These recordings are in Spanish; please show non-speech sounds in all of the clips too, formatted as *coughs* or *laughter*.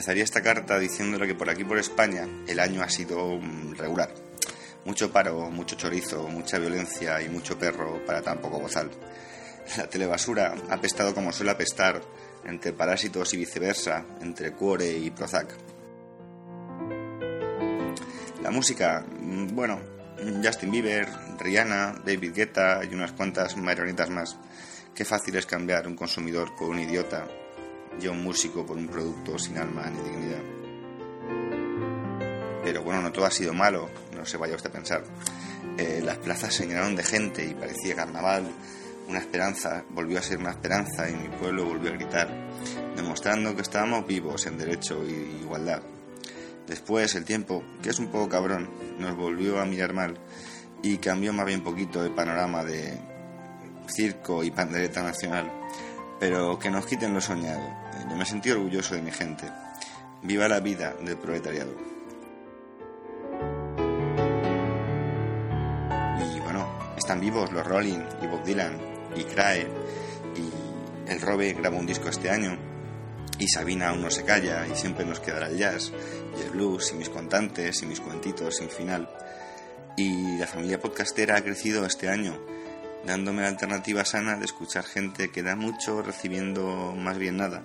empezaría esta carta diciéndole que por aquí por España el año ha sido mm, regular. Mucho paro, mucho chorizo, mucha violencia y mucho perro para tan poco bozal. La telebasura ha apestado como suele apestar, entre parásitos y viceversa, entre Cuore y Prozac. La música, mm, bueno, Justin Bieber, Rihanna, David Guetta y unas cuantas marionetas más. Qué fácil es cambiar un consumidor por un idiota y un músico por un producto sin alma ni dignidad. Pero bueno, no todo ha sido malo, no se vaya usted a pensar. Eh, las plazas se llenaron de gente y parecía carnaval. Una esperanza volvió a ser una esperanza y mi pueblo volvió a gritar, demostrando que estábamos vivos en derecho y igualdad. Después el tiempo, que es un poco cabrón, nos volvió a mirar mal y cambió más bien poquito el panorama de circo y pandereta nacional, pero que nos quiten lo soñado. Yo me sentí orgulloso de mi gente. Viva la vida del proletariado. Y bueno, están vivos los Rolling y Bob Dylan y Crae y el Robe grabó un disco este año y Sabina aún no se calla y siempre nos quedará el jazz y el blues y mis contantes y mis cuentitos sin final. Y la familia podcastera ha crecido este año, dándome la alternativa sana de escuchar gente que da mucho recibiendo más bien nada.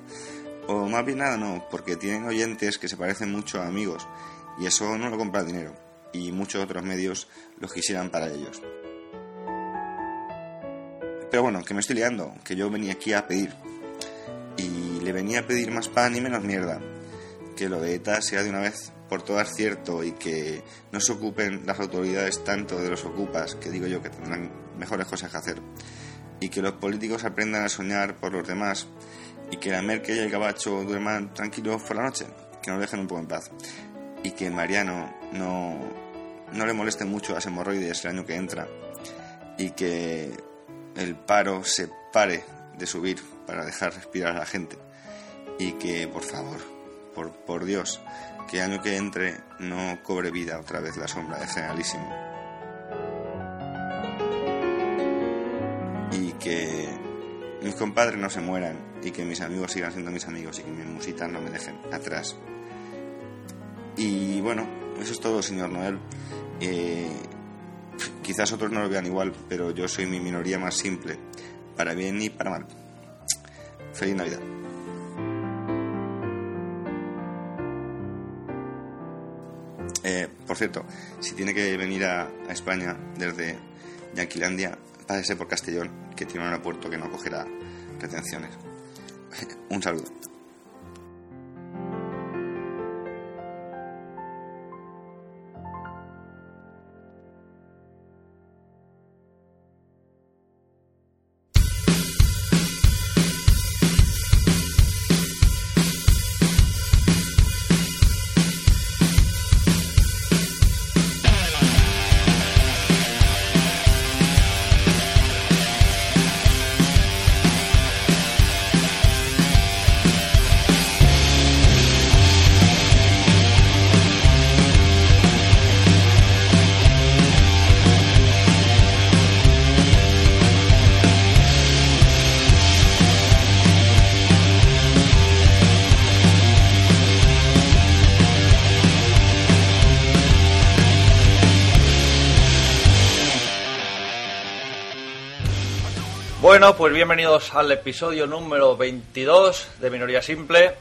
O más bien nada no, porque tienen oyentes que se parecen mucho a amigos y eso no lo compra dinero y muchos otros medios los quisieran para ellos. Pero bueno, que me estoy liando, que yo venía aquí a pedir. Y le venía a pedir más pan y menos mierda. Que lo de ETA sea de una vez por todas cierto y que no se ocupen las autoridades tanto de los ocupas, que digo yo que tendrán mejores cosas que hacer. Y que los políticos aprendan a soñar por los demás. Y que la Merkel y el Gabacho duerman tranquilos por la noche, que nos dejen un poco en paz. Y que Mariano no, no le moleste mucho las hemorroides el año que entra. Y que el paro se pare de subir para dejar respirar a la gente. Y que, por favor, por, por Dios, que año que entre no cobre vida otra vez la sombra de Generalísimo. Y que mis compadres no se mueran y que mis amigos sigan siendo mis amigos y que mis musitas no me dejen atrás. Y bueno, eso es todo, señor Noel. Eh, quizás otros no lo vean igual, pero yo soy mi minoría más simple, para bien y para mal. Feliz Navidad. Eh, por cierto, si tiene que venir a, a España desde Yanquilandia, pásese por Castellón, que tiene un aeropuerto que no acogerá retenciones. *laughs* un saludo. Bueno, pues bienvenidos al episodio número 22 de Minoría Simple.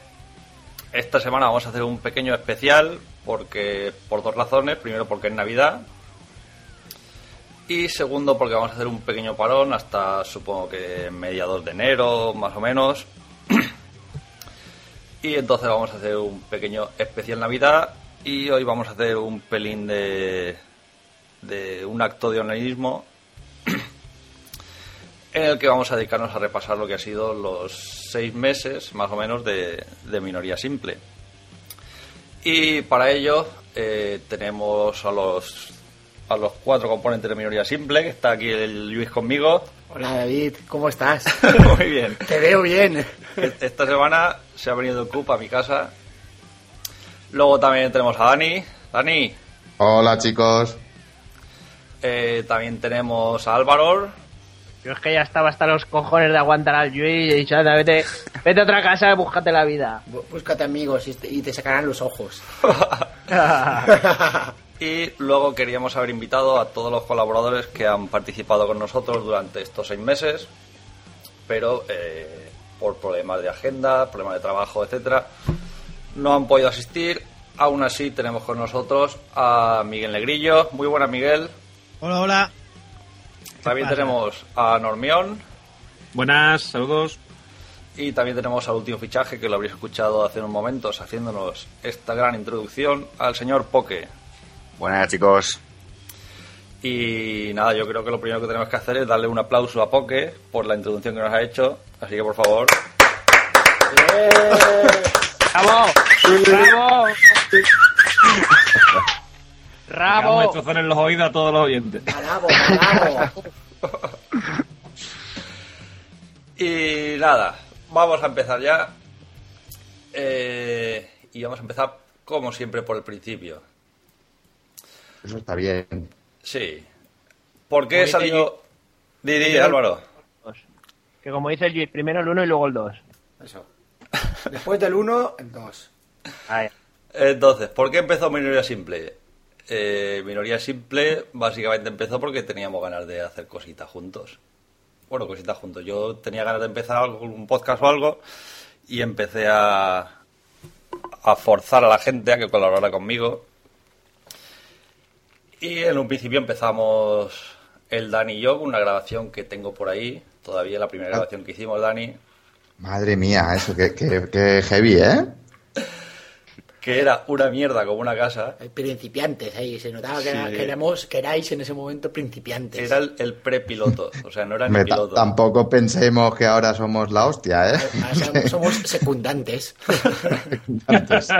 Esta semana vamos a hacer un pequeño especial porque por dos razones. Primero porque es Navidad y segundo porque vamos a hacer un pequeño parón hasta supongo que mediados de enero más o menos. y entonces vamos a hacer un pequeño especial Navidad y hoy vamos a hacer un pelín de un acto de onanismo en el que vamos a dedicarnos a repasar lo que ha sido los seis meses, más o menos, de, de minoría simple. Y para ello eh, tenemos a los, a los cuatro componentes de minoría simple, que está aquí el Luis conmigo. Hola David, ¿cómo estás? *laughs* Muy bien. Te veo bien. Esta semana se ha venido el CUP a mi casa. Luego también tenemos a Dani. Dani. Hola chicos. Eh, también tenemos a Álvaro. Yo es que ya estaba hasta los cojones de aguantar al Yui y he dicho, anda, vete. Vete a otra casa y búscate la vida. Bú- Búscate amigos y te, y te sacarán los ojos. *laughs* Y luego queríamos haber invitado a todos los colaboradores que han participado con nosotros durante estos seis meses, pero eh, por problemas de agenda, problemas de trabajo, etcétera, no han podido asistir. Aún así tenemos con nosotros a Miguel Negrillo. Muy buenas, Miguel. Hola, hola. También pasa? tenemos a Normión Buenas, saludos. y también tenemos al último fichaje que lo habréis escuchado hace unos momentos haciéndonos esta gran introducción al señor Poke. Buenas chicos. Y nada, yo creo que lo primero que tenemos que hacer es darle un aplauso a Poke por la introducción que nos ha hecho. Así que por favor, ¡Bravo! ¡Bravo! Vamos a ¡Bravo! destrozar en los oídos a todos los oyentes. Bravo, bravo. *laughs* Y nada, vamos a empezar ya. Eh, y vamos a empezar, como siempre, por el principio. Eso está bien. Sí. ¿Por qué salió... Di, di, Primero- Álvaro. Que como dice el Luis, primero el 1 y luego el 2. Eso. Después del 1, el 2. Entonces, ¿por qué empezó Minoría Simple? Eh, Minoría Simple básicamente empezó porque teníamos ganas de hacer cositas juntos. Bueno, cositas juntos. Yo tenía ganas de empezar algo, un podcast o algo y empecé a, a forzar a la gente a que colaborara conmigo. Y en un principio empezamos el Dani y yo con una grabación que tengo por ahí. Todavía la primera grabación que hicimos, Dani. Madre mía, eso, que, que, que heavy, ¿eh? *laughs* Que era una mierda como una casa. Hay principiantes ahí. Se notaba que, era- Sí. que éramos, que erais en ese momento principiantes. Era el, el prepiloto, o sea, no era *laughs* ni piloto. tampoco pensemos que ahora somos la hostia, ¿eh? Ahora somos- *laughs* somos secundantes. Antes. *laughs*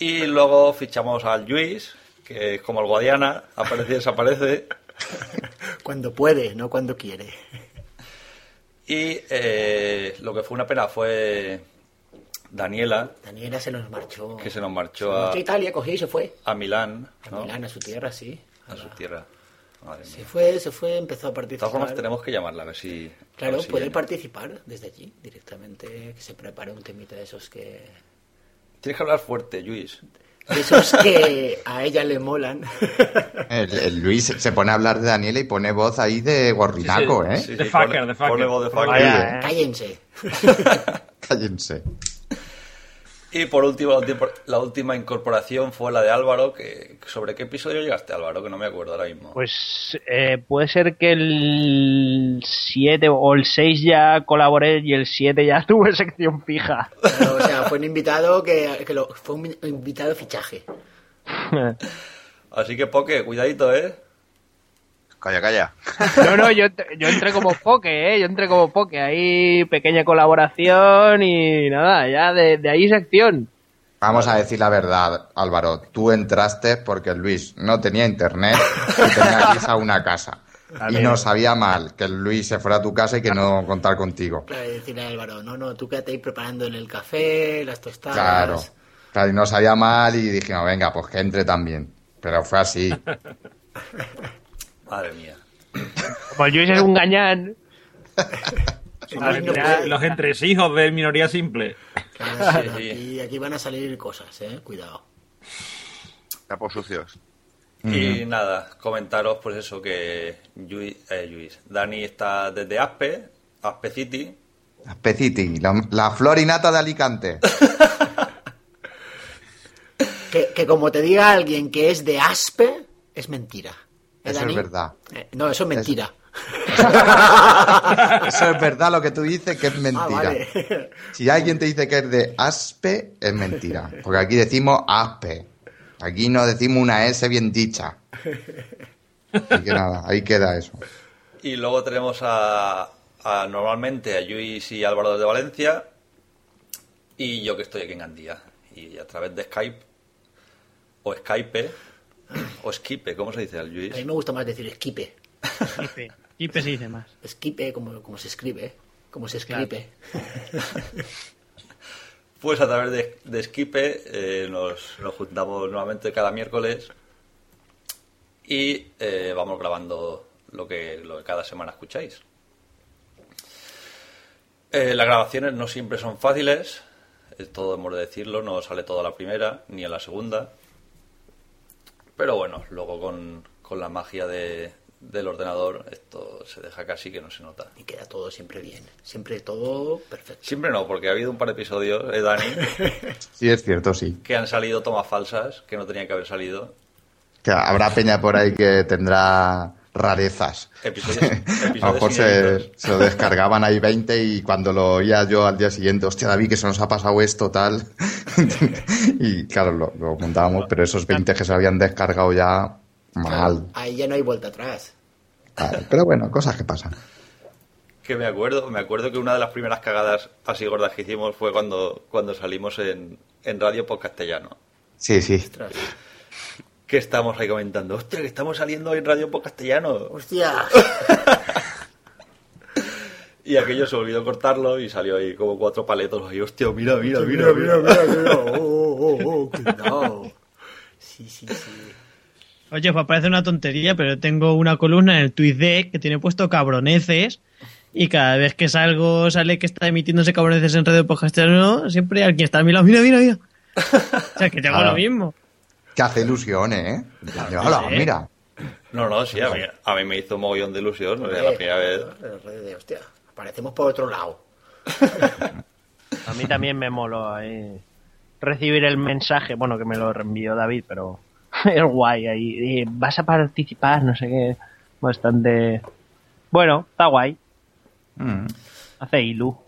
Y luego fichamos al Luis, que es como el Guadiana, aparece y desaparece. cuando puede, no cuando quiere. Y eh, lo que fue una pena fue Daniela, Daniela se nos marchó. que se nos Se marchó marchó a, a Italia, cogió y se fue. a Milán, A ¿no? Milán, a su tierra, sí. a su tierra. Madre mía. Se fue, se fue, empezó a De participar. todas formas, tenemos que llamarla a ver si. Claro, ver si puede viene. participar desde allí directamente, que se prepare un temita de esos que Tienes que hablar fuerte, Luis. de esos que a ella le molan. *laughs* El, el Luis se pone a hablar de Daniela y pone voz ahí de gorrinaco, ¿eh? Sí, De sí, fucker, pone- de fucker. pone voz de fucker. Vaya, ¿eh? Cállense. *laughs* Cállense. Y por último, la última, la última incorporación fue la de Álvaro. Que, ¿Sobre qué episodio llegaste, Álvaro? Que no me acuerdo ahora mismo. Pues eh, puede ser que el 7 o el 6 ya colaboré y el 7 ya *laughs* tuve sección fija. O sea, fue un invitado que, que lo, fue un invitado de fichaje. *laughs* Así que, Poke, cuidadito, ¿eh? Calla, calla. No, no, yo, yo entré como poke, ¿eh? Yo entré como poke. Ahí pequeña colaboración y nada, ya de, de ahí sección. Vamos a decir la verdad, Álvaro. Tú entraste porque Luis no tenía internet y tenía que a una casa. Y nos sabía mal que Luis se fuera a tu casa y que no contar contigo. Claro, y decirle a Álvaro, no, no, tú quédate ahí preparándole el café, las tostadas. Claro. Claro, y nos sabía mal y dijimos, venga, pues que entre también. Pero fue así. *laughs* Madre mía. Como el Luis es un gañán. *laughs* Los entresijos de minoría simple. Claro, Sí, sí. Aquí, aquí van a salir cosas, eh, cuidado. Capos sucios. Y nada, comentaros pues eso que Luis, eh, Luis, Dani está desde Aspe, Aspe City, Peciti, la, la flor y nata de Alicante. *laughs* Que, que como te diga alguien que es de Aspe, es mentira. ¿Eh, Eso Dani? es verdad. Eh, no, eso es mentira. *laughs* Eso es verdad lo que tú dices que es Ah, mentira. vale. Si alguien te dice que es de Aspe, es mentira. Porque aquí decimos Aspe. Aquí no decimos una S bien dicha. Así que nada, ahí queda eso. y luego tenemos a, a normalmente a Luis y Álvaro desde Valencia y yo que estoy aquí en Gandía. Y a través de Skype o Skype *clears throat* o Skype, ¿cómo se dice al A mí Luis? me gusta más decir esquipe. Kipe se dice más. *laughs* Esquipe, como, como se escribe. Como se escribe. *laughs* Pues a través de, de Skype eh, nos, nos juntamos nuevamente cada miércoles y eh, vamos grabando lo que, lo que cada semana escucháis. Eh, las grabaciones no siempre son fáciles, eh, todo hemos de decirlo, no sale todo a la primera ni a la segunda. Pero bueno, luego con, con la magia de, del ordenador esto se deja casi que no se nota. Y queda todo siempre bien. Siempre todo perfecto. Siempre no, porque ha habido un par de episodios, eh, Dani, *laughs* Sí, es cierto, sí. que han salido tomas falsas que no tenían que haber salido. Que habrá peña por ahí que tendrá rarezas. Episodios, *laughs* A lo mejor se, lo descargaban ahí 20 y cuando lo oía yo al día siguiente, hostia David, que se nos ha pasado esto, tal. *laughs* y claro, lo, lo montábamos, pero esos 20 que se habían descargado ya mal. Ahí ya no hay vuelta atrás. Claro, Pero bueno, cosas que pasan. Que me acuerdo, me acuerdo que una de las primeras cagadas así gordas que hicimos fue cuando, cuando salimos en, en Radio por Castellano. Sí, sí. Ostras. Que estamos ahí comentando, hostia, que estamos saliendo en Radio por Castellano. Hostia. *laughs* Y aquello se olvidó cortarlo y salió ahí como cuatro paletos. Y hostia, mira, mira, mira, Mira, mira, mira, mira. Oh, oh, oh, cuidado. Sí, sí, sí. Oye, pues parece una tontería, pero tengo una columna en el TweetDeck que tiene puesto cabroneces y cada vez que salgo, sale que está emitiéndose cabroneces en Radio Podcastero, siempre alguien está a mi lado, mira, mira, mira. *laughs* O sea, que tengo Claro. lo mismo. Que hace ilusión, ¿eh? De, "Hola, Sí. mira. No, no, sí, a mí, a mí me hizo un mogollón de ilusión. o sea, la primera vez. De- hostia, aparecemos por otro lado. *laughs* A mí también me moló ahí recibir el mensaje, bueno, que me lo reenvió David, pero *laughs* es guay ahí. eh, Vas a participar, no sé qué. Bastante. Bueno, está guay. Mm. Hace ilu.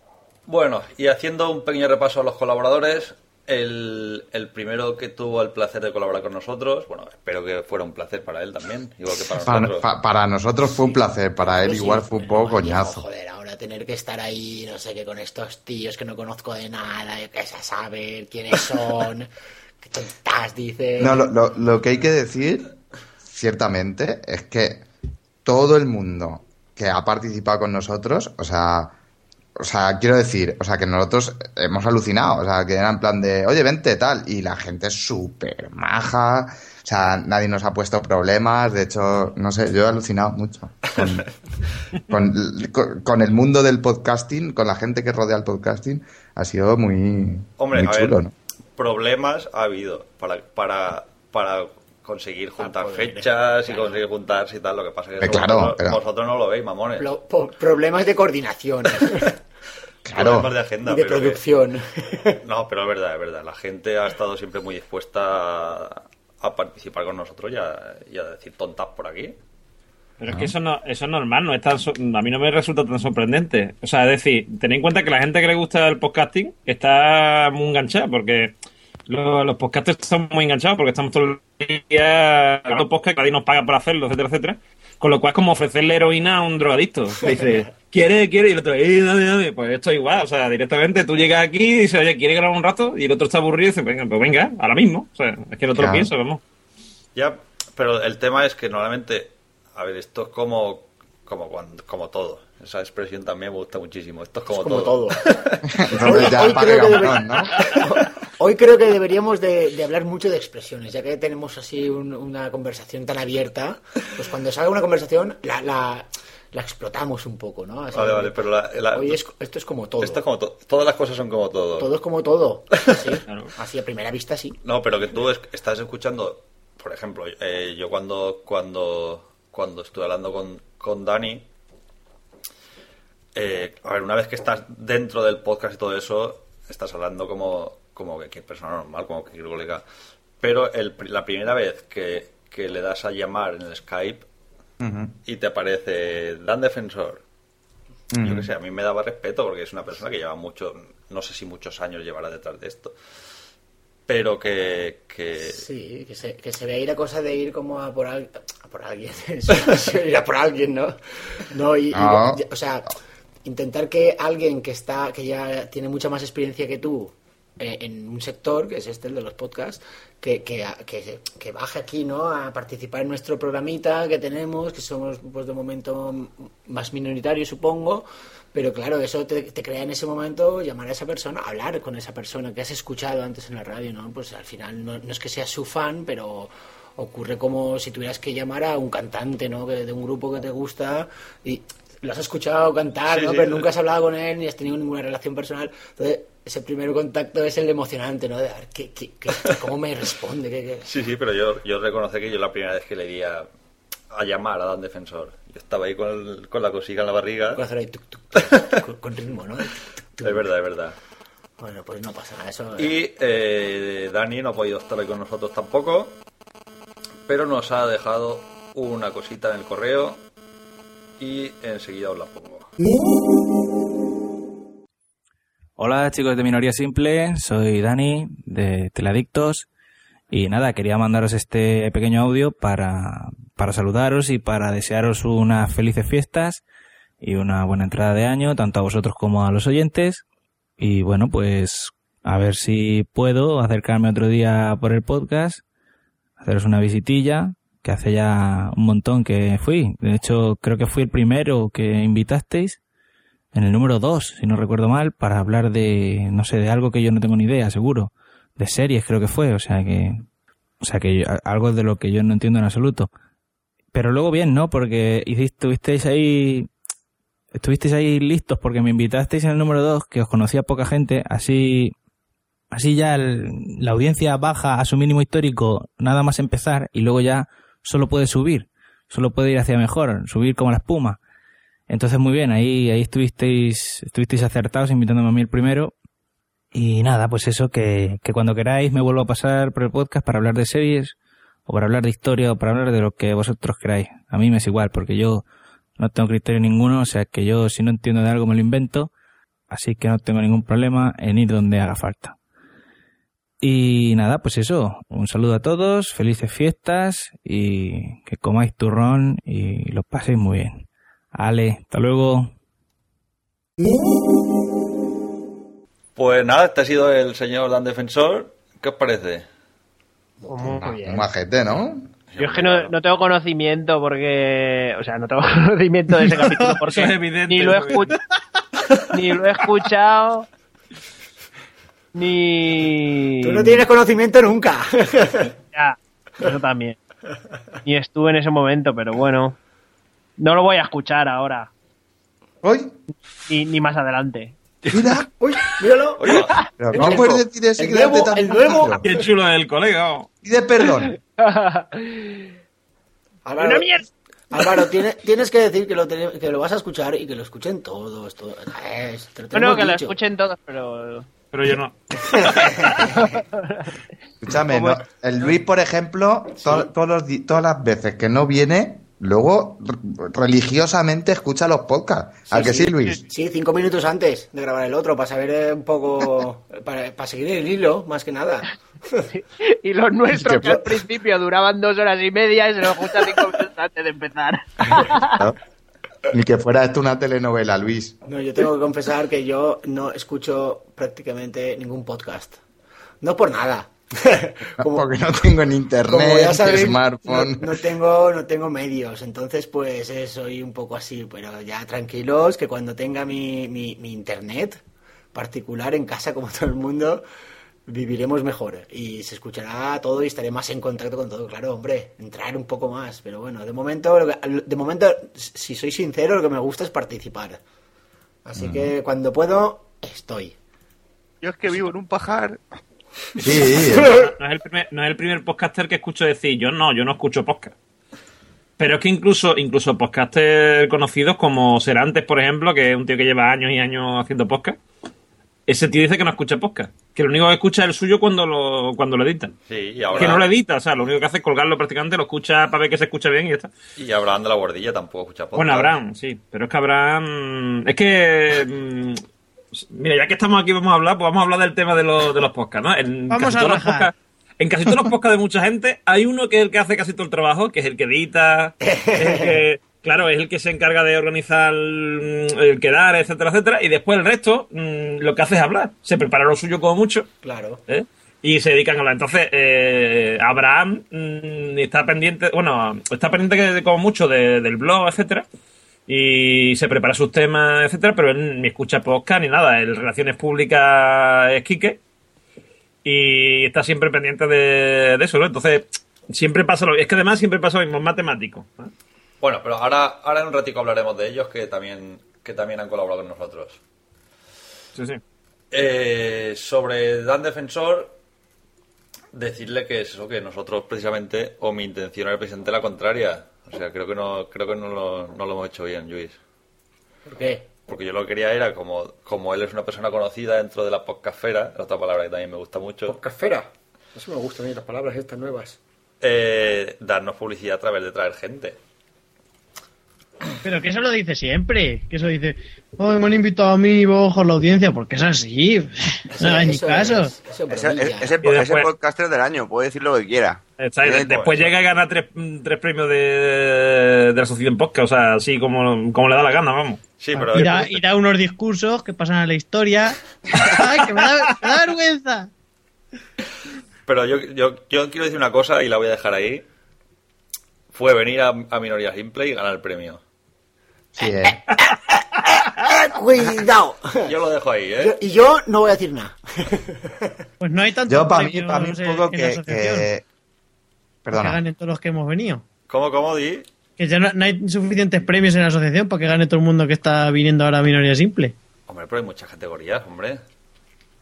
Bueno, y haciendo un pequeño repaso a los colaboradores, el, el primero que tuvo el placer de colaborar con nosotros, bueno, espero que fuera un placer para él también, igual que para Para, nosotros. pa- para nosotros fue un placer, para él sí, igual fue un poco coñazo. Joder, ahora tener que estar ahí, no sé qué, con estos tíos que no conozco de nada, yo qué sé, a saber quiénes son, *laughs* qué tontas dices. No, lo, lo- lo que hay que decir, ciertamente, es que todo el mundo que ha participado con nosotros, o sea, o sea, quiero decir, o sea, que nosotros hemos alucinado, o sea, que era en plan de, oye, vente, tal, y la gente es súper maja, o sea, nadie nos ha puesto problemas, de hecho, no sé, yo he alucinado mucho con, *laughs* con, con- con el mundo del podcasting, con la gente que rodea el podcasting, ha sido muy, Hombre, muy a chulo, ver, ¿no? problemas ha habido para, para, para conseguir juntar poder, fechas y conseguir juntarse y tal. Lo que pasa es que Eh, eso claro, vosotros, pero- vosotros no lo veis, mamones. Pro- problemas de coordinación *laughs* Claro. Problemas de agenda. y de que- producción. *laughs* No, pero es verdad, es verdad. La gente ha estado siempre muy dispuesta a, a participar con nosotros y a, y a decir tontas por aquí. Pero es que eso, no, eso es normal, no es tan so- a mí no me resulta tan sorprendente. O sea, es decir, tened en cuenta que la gente que le gusta el podcasting está muy enganchada, porque lo- los podcasters están muy enganchados, porque estamos todo el día haciendo podcast, nadie nos paga por hacerlo, etcétera, etcétera. Con lo cual es como ofrecerle heroína a un drogadicto. *laughs* Dice, quiere, quiere, y el otro, eh, dame, dame. Pues esto es igual, o sea, directamente tú llegas aquí y dices, oye, ¿quiere grabar un rato? Y el otro está aburrido y dice, venga, pues venga, ahora mismo. O sea, es que el otro Claro. piensa, vamos. Ya, pero el tema es que normalmente, a ver, esto es como, como, cuando- como todo. Esa expresión también me gusta muchísimo. Esto es como, Como todo. Entonces *laughs* ya ¿no? *laughs* Hoy creo que deberíamos de, de hablar mucho de expresiones, ya que tenemos así un- una conversación tan abierta, pues cuando salga una conversación la, la, la explotamos un poco, ¿no? Así, Vale, vale, pero la- la- Hoy es- esto es como todo. Esto es como to- Todas las cosas son como todo. Todo es como todo. Así, *laughs* Claro. así a primera vista sí. No, pero que tú es- estás escuchando, por ejemplo, eh, yo cuando, cuando, cuando estuve hablando con, con Dani, eh, a ver, una vez que estás dentro del podcast y todo eso, estás hablando como, como que, que persona normal, como que colega. Pero el, la primera vez que, que le das a llamar en el Skype y te aparece Dan Defensor, yo que sé, a mí me daba respeto porque es una persona que lleva mucho, no sé si muchos años llevará detrás de esto, pero que, que Sí, que se, que se vea ir a cosa de ir como a por, al- a por alguien. *laughs* Ir a por alguien, ¿no? No, y, y- No. o sea, intentar que alguien que está, que ya tiene mucha más experiencia que tú en un sector, que es este, el de los podcasts, que, que, que, que baje aquí, ¿no? A participar en nuestro programita que tenemos, que somos, pues de momento, más minoritarios, supongo. Pero claro, eso te, te crea en ese momento llamar a esa persona, hablar con esa persona que has escuchado antes en la radio, ¿no? Pues al final no, no es que seas su fan, pero ocurre como si tuvieras que llamar a un cantante, ¿no? Que, de un grupo que te gusta y lo has escuchado cantar, Sí, ¿no? sí. Pero nunca has hablado con él ni has tenido ninguna relación personal. Entonces, ese primer contacto es el emocionante, ¿no? De ver, ¿qué, qué, qué- cómo me responde? Sí, sí, pero yo, yo reconozco que yo la primera vez que le di a, a llamar a Dan Defensor, yo estaba ahí con, el- con la cosica en la barriga. Puedo hacer ahí tuc, tuc, *laughs* tuc, con, con ritmo, ¿no? Es verdad, es verdad. Bueno, pues no pasa nada. Eso, Y eh, Dani no ha podido estar hoy con nosotros tampoco, pero nos ha dejado una cosita en el correo y enseguida os la pongo. Hola chicos de Minoría Simple, soy Dani de Teladictos y nada, quería mandaros este pequeño audio para, para saludaros y para desearos unas felices fiestas y una buena entrada de año, tanto a vosotros como a los oyentes. Y bueno, pues a ver si puedo acercarme otro día por el podcast, haceros una visitilla, que hace ya un montón que fui. De hecho, creo que fui el primero que invitasteis en el número 2, si no recuerdo mal, para hablar de, no sé, de algo que yo no tengo ni idea, seguro. De series creo que fue, o sea que, o sea que yo- algo de lo que yo no entiendo en absoluto. Pero luego bien, ¿no? Porque estuvisteis ahí, estuvisteis ahí listos porque me invitasteis en el número 2, que os conocía poca gente, así, así ya el- la audiencia baja a su mínimo histórico nada más empezar y luego ya solo puede subir, solo puede ir hacia mejor, subir como la espuma. Entonces, muy bien, ahí, ahí estuvisteis, estuvisteis acertados invitándome a mí el primero. Y nada, pues eso, que, que cuando queráis me vuelvo a pasar por el podcast para hablar de series, o para hablar de historia, o para hablar de lo que vosotros queráis. A mí me es igual, porque yo no tengo criterio ninguno, o sea que yo si no entiendo de algo me lo invento, así que no tengo ningún problema en ir donde haga falta. Y nada, pues eso, un saludo a todos, felices fiestas y que comáis turrón y lo paséis muy bien. Ale, hasta luego. Pues nada, este ha sido el señor Dan Defensor. ¿Qué os parece? Pues muy Un bien. majete, ¿no? Yo es que no, no tengo conocimiento porque. O sea, no tengo *laughs* conocimiento de ese capítulo porque es evidente, ni, lo he *laughs* ni lo he escuchado. Ni. Tú no tienes conocimiento nunca. *laughs* Ya, eso también. Ni estuve en ese momento, pero bueno. No lo voy a escuchar ahora. Hoy, Ni, ni más adelante. mira, Uy, míralo. *laughs* Pero ¿cómo puedes decir eso El nuevo- tan el nuevo-? Qué chulo es el colega. oh. Pide perdón. *laughs* Álvaro, ¡Una mierda! Álvaro, tiene- tienes que decir que lo, te- que lo vas a escuchar y que lo escuchen todos. todo- Eh, te lo No, tenemos no, que lo dicho. escuchen todos, pero. Pero yo no. *laughs* Escúchame, ¿Cómo no, el Luis, por ejemplo, to- todos los todas las veces que no viene, luego religiosamente escucha los podcasts. ¿A que sí, Luis? Sí, cinco minutos antes de grabar el otro, para saber un poco. Para, para seguir el hilo, más que nada. *laughs* Y los nuestros, Que al principio duraban dos horas y media y se los escuchan cinco minutos antes de empezar. *laughs* ¿No? Ni que fuera esto una telenovela, Luis. No, yo tengo que confesar que yo no escucho prácticamente ningún podcast. No por nada. *laughs* Como- Porque no tengo ni como internet, ya ni sabéis, smartphone. No, no tengo, no tengo medios, entonces pues eh, soy un poco así, pero ya tranquilos que cuando tenga mi, mi, mi internet particular en casa como *laughs* todo el mundo, viviremos mejor y se escuchará todo y estaré más en contacto con todo, claro, hombre, entrar un poco más, pero bueno, de momento, lo que- de momento, si soy sincero, lo que me gusta es participar. Así que cuando puedo, estoy. Yo es que vivo en un pajar. Sí, *laughs* No es, el primer, no es el primer podcaster que escucho decir, yo no, yo no escucho podcast. Pero es que incluso, incluso podcasters conocidos como Serantes, por ejemplo, que es un tío que lleva años y años haciendo podcast, ese tío dice que no escucha podcast. Que lo único que escucha es el suyo cuando lo, cuando lo edita. sí, y ahora, Que no lo edita, o sea, lo único que hace es colgarlo prácticamente, lo escucha para ver que se escucha bien y ya está. y Abraham de la Guardilla tampoco escucha podcast. Bueno, Abraham, sí. Pero es que Abraham. Es que. Mm, Mira, ya que estamos aquí, vamos a hablar, pues vamos a hablar del tema de los, de los podcasts, ¿no? En Vamos casi a todos los en casi todos los podcasts de mucha gente, hay uno que es el que hace casi todo el trabajo, que es el que edita, es el que, *laughs* claro, es el que se encarga de organizar mm, el quedar, etcétera, etcétera, y después el resto mm, lo que hace es hablar. Se prepara lo suyo como mucho, Claro. ¿eh? y se dedican a hablar. Entonces, eh, Abraham mm, está pendiente, bueno, está pendiente que, como mucho de- del blog, etcétera, y se prepara sus temas, etcétera, pero él ni escucha podcast ni nada. El Relaciones Públicas es Quique y está siempre pendiente de, de eso, ¿no? Entonces, siempre pasa lo Es que además siempre pasa lo mismo, es matemático. ¿eh? Bueno, pero ahora, ahora en un ratico hablaremos de ellos que también, que también han colaborado con nosotros. Sí, sí. Eh, sobre Dan Defensor, decirle que es eso, que nosotros precisamente, o mi intención era precisamente la contraria. O sea, creo que no, creo que no lo, no lo hemos hecho bien, Luis. ¿Por qué? Porque yo lo que quería era, como, como él es una persona conocida dentro de la podcastfera, otra palabra que también me gusta mucho, Podcastfera. Eso me gustan a mí, las palabras estas nuevas. eh, darnos publicidad a través de traer gente. Pero que eso lo dice siempre. Que eso dice, oh, me han invitado a mí, voy a bajar la audiencia, porque es así. *laughs* No hagas ni Eso caso. es- eso es ese podcaster del año, puede decir lo que quiera. Está Después eso. llega y gana tres, tres premios de, de la Asociación Podcast, o sea, así como, como le da la gana, vamos. Sí, pero Y da, y da unos discursos que pasan a la historia. *laughs* ¡Ay, que me da, me da vergüenza! Pero yo, yo, yo quiero decir una cosa y la voy a dejar ahí. Fue venir a, a Minoría Simple y ganar el premio. Sí, eh. *laughs* Cuidado. Yo lo dejo ahí, Yo- ¿eh? y yo no voy a decir nada. Pues no hay tanto. Yo, para mí, para mí un poco en que. Asociación, que- Perdona. ganen todos los que hemos venido. ¿Cómo, cómo, Di? Que ya no, no hay suficientes premios en la asociación para que gane todo el mundo que está viniendo ahora a minoría simple. Hombre, pero hay muchas categorías, hombre.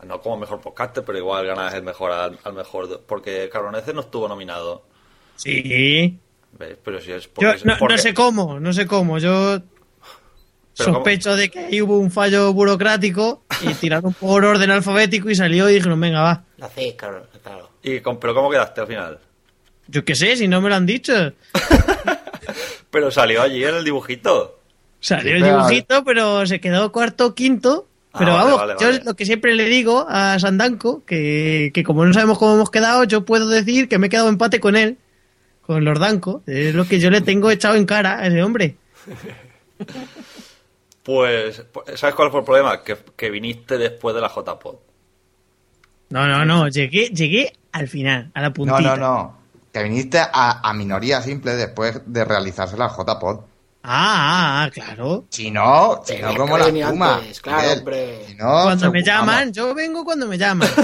No como mejor podcaster, pero igual ganas el mejor al, al mejor. Porque Cabroneces no estuvo nominado. Sí. ¿Ves? Pero si es Yo porque, no, porque- no sé cómo, no sé cómo. Yo Pero sospecho de que ahí hubo un fallo burocrático y *laughs* tiraron por orden alfabético y salió y dijeron, venga, va. La C, claro. claro. y con- ¿Pero cómo quedaste al final? Yo qué sé, si no me lo han dicho. *laughs* Pero salió allí en el dibujito. Salió el dibujito, pero se quedó cuarto o quinto. Ah, Pero vale, vamos, vale, yo vale. lo que siempre le digo a Sandanko, que, que como no sabemos cómo hemos quedado, yo puedo decir que me he quedado empate con él, con Lordanko. Es lo que yo le tengo echado en cara a ese hombre. *laughs* Pues, ¿sabes cuál fue el problema? Que, que viniste después de la JPod. No, no, no, llegué, llegué al final, a la No, puntita. no, no. Que viniste a, a minoría simple después de realizarse la JPod. Ah, ah, claro. Si no, si no, como la espuma. antes, claro, Miguel. hombre. Si no, cuando me llaman, yo vengo cuando me llaman. *laughs*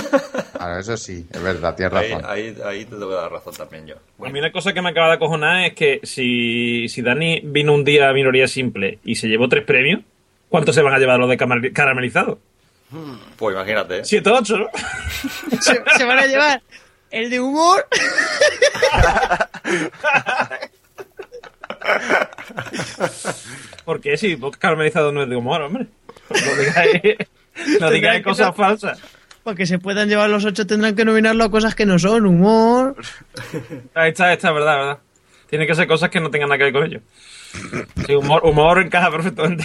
Claro, eso sí, es verdad, tienes Ahí, razón. ahí, ahí te tengo que dar razón también yo. A mí una cosa que me acaba de acojonar es que si, si Dani vino un día a minoría simple y se llevó tres premios, ¿cuántos se van a llevar los de caramelizado? Pues imagínate. ¿eh? Siete o ocho, ¿no? *laughs* se, se van a llevar el de humor. Porque si vos caramelizado no es de humor, hombre. No digáis, no digáis que cosas falsas. Para que se puedan llevar los ocho tendrán que nominarlo a cosas que no son humor. Ahí está, está, verdad, verdad. Tiene que ser cosas que no tengan nada que ver con ello. Sí, humor, humor encaja perfectamente.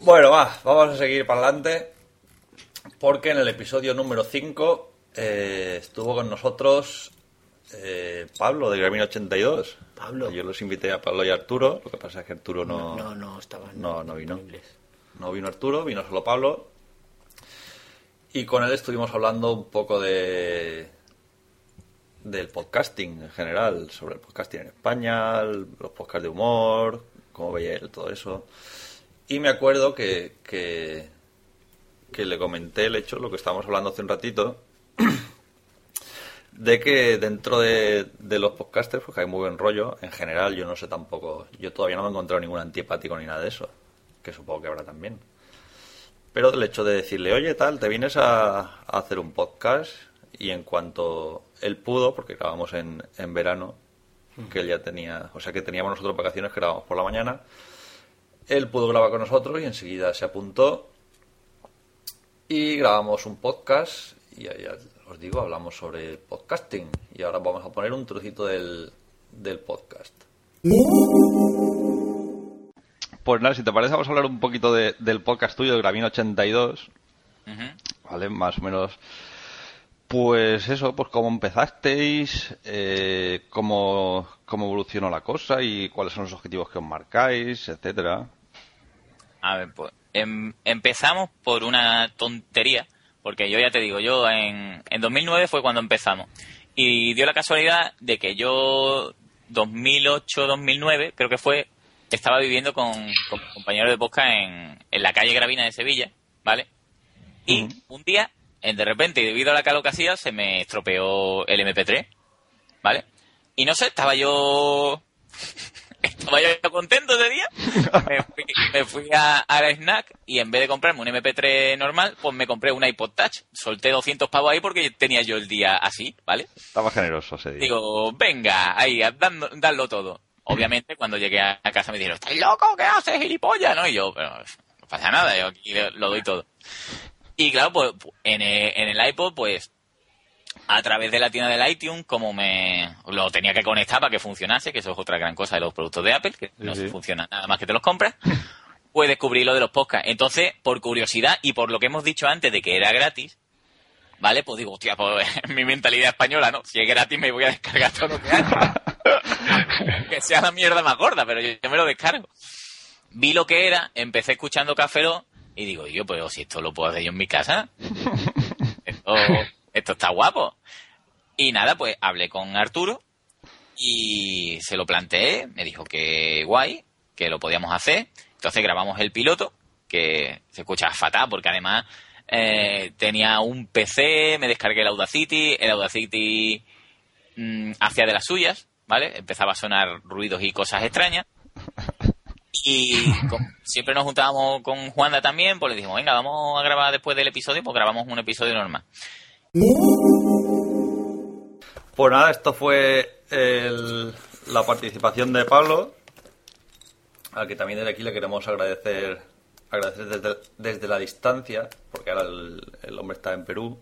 Bueno, va, vamos a seguir para adelante. Porque en el episodio número 5 estuvo con nosotros eh, Pablo de Gramino 82. Pablo. Yo los invité a Pablo y a Arturo. Lo que pasa es que Arturo no, No, no, estaban. no, no vino. No vino Arturo, vino solo Pablo. Y con él estuvimos hablando un poco de del podcasting en general, sobre el podcasting en España, los podcasts de humor, cómo veía él todo eso. Y me acuerdo que, que, que le comenté el hecho, lo que estábamos hablando hace un ratito, *clears throat* de que dentro de, de los podcasters, porque hay muy buen rollo, en general yo no sé tampoco, yo todavía no me he encontrado ningún antipático ni nada de eso, que supongo que habrá también. Pero el hecho de decirle, oye, tal, te vienes a, a hacer un podcast y en cuanto él pudo, porque grabamos en, en verano, que él ya tenía, o sea que teníamos nosotros vacaciones que grabamos por la mañana, él pudo grabar con nosotros y enseguida se apuntó y grabamos un podcast y ya, os digo, hablamos sobre podcasting y ahora vamos a poner un trocito del, del podcast. Pues nada, si te parece, vamos a hablar un poquito de- del podcast tuyo, de Gravino 82. ¿Vale? Más o menos. Pues eso, pues cómo empezasteis, eh, cómo, cómo evolucionó la cosa y cuáles son los objetivos que os marcáis, etcétera. A ver, pues em- empezamos por una tontería, porque yo ya te digo, yo en, en 2009 fue cuando empezamos. Y dio la casualidad de que yo, 2008-2009, creo que fue, estaba viviendo con, con compañeros de podcast en, en la calle Gravina de Sevilla, ¿vale? Y un día, de repente, y debido a la calor que hacía, se me estropeó el MP3, ¿vale? Y no sé, estaba yo... Estaba yo contento ese día. Me fui, me fui a, a la Snack y en vez de comprarme un MP3 normal, pues me compré un iPod Touch. Solté 200 pavos ahí porque tenía yo el día así, ¿ale? Estaba generoso ese día. Digo, venga, ahí, dando, dadlo todo. Obviamente, cuando llegué a casa me dijeron, ¿estás loco? ¿Qué haces, gilipollas? ¿No? Y yo, pero no pasa nada, yo aquí lo, lo doy todo. Y claro, pues en el, en el iPod, pues a través de la tienda del iTunes, como me lo tenía que conectar para que funcionase, que eso es otra gran cosa de los productos de Apple, que no sí. funciona nada más que te los compras, *laughs* pues descubrí lo de los podcasts. Entonces, por curiosidad y por lo que hemos dicho antes de que era gratis, ¿vale? Pues digo, hostia, pues *laughs* mi mentalidad española, ¿no? Si es gratis me voy a descargar todo lo que haya. *laughs* que sea la mierda más gorda, pero yo, yo me lo descargo. Vi lo que era, empecé escuchando Café y digo, yo, pues si esto lo puedo hacer yo en mi casa, esto, esto está guapo. Y nada, pues hablé con Arturo y se lo planteé, me dijo que guay, que lo podíamos hacer. Entonces grabamos el piloto, que se escucha fatal porque además eh, tenía un PC, me descargué el Audacity, el Audacity mm, hacía de las suyas, ¿vale? Empezaba a sonar ruidos y cosas extrañas. Y como siempre nos juntábamos con Juanda también, pues le dijimos, venga, vamos a grabar después del episodio, pues grabamos un episodio normal. Pues nada, esto fue el- la participación de Pablo, al que también desde aquí le queremos agradecer, agradecer desde, desde la distancia, porque ahora el, el hombre está en Perú.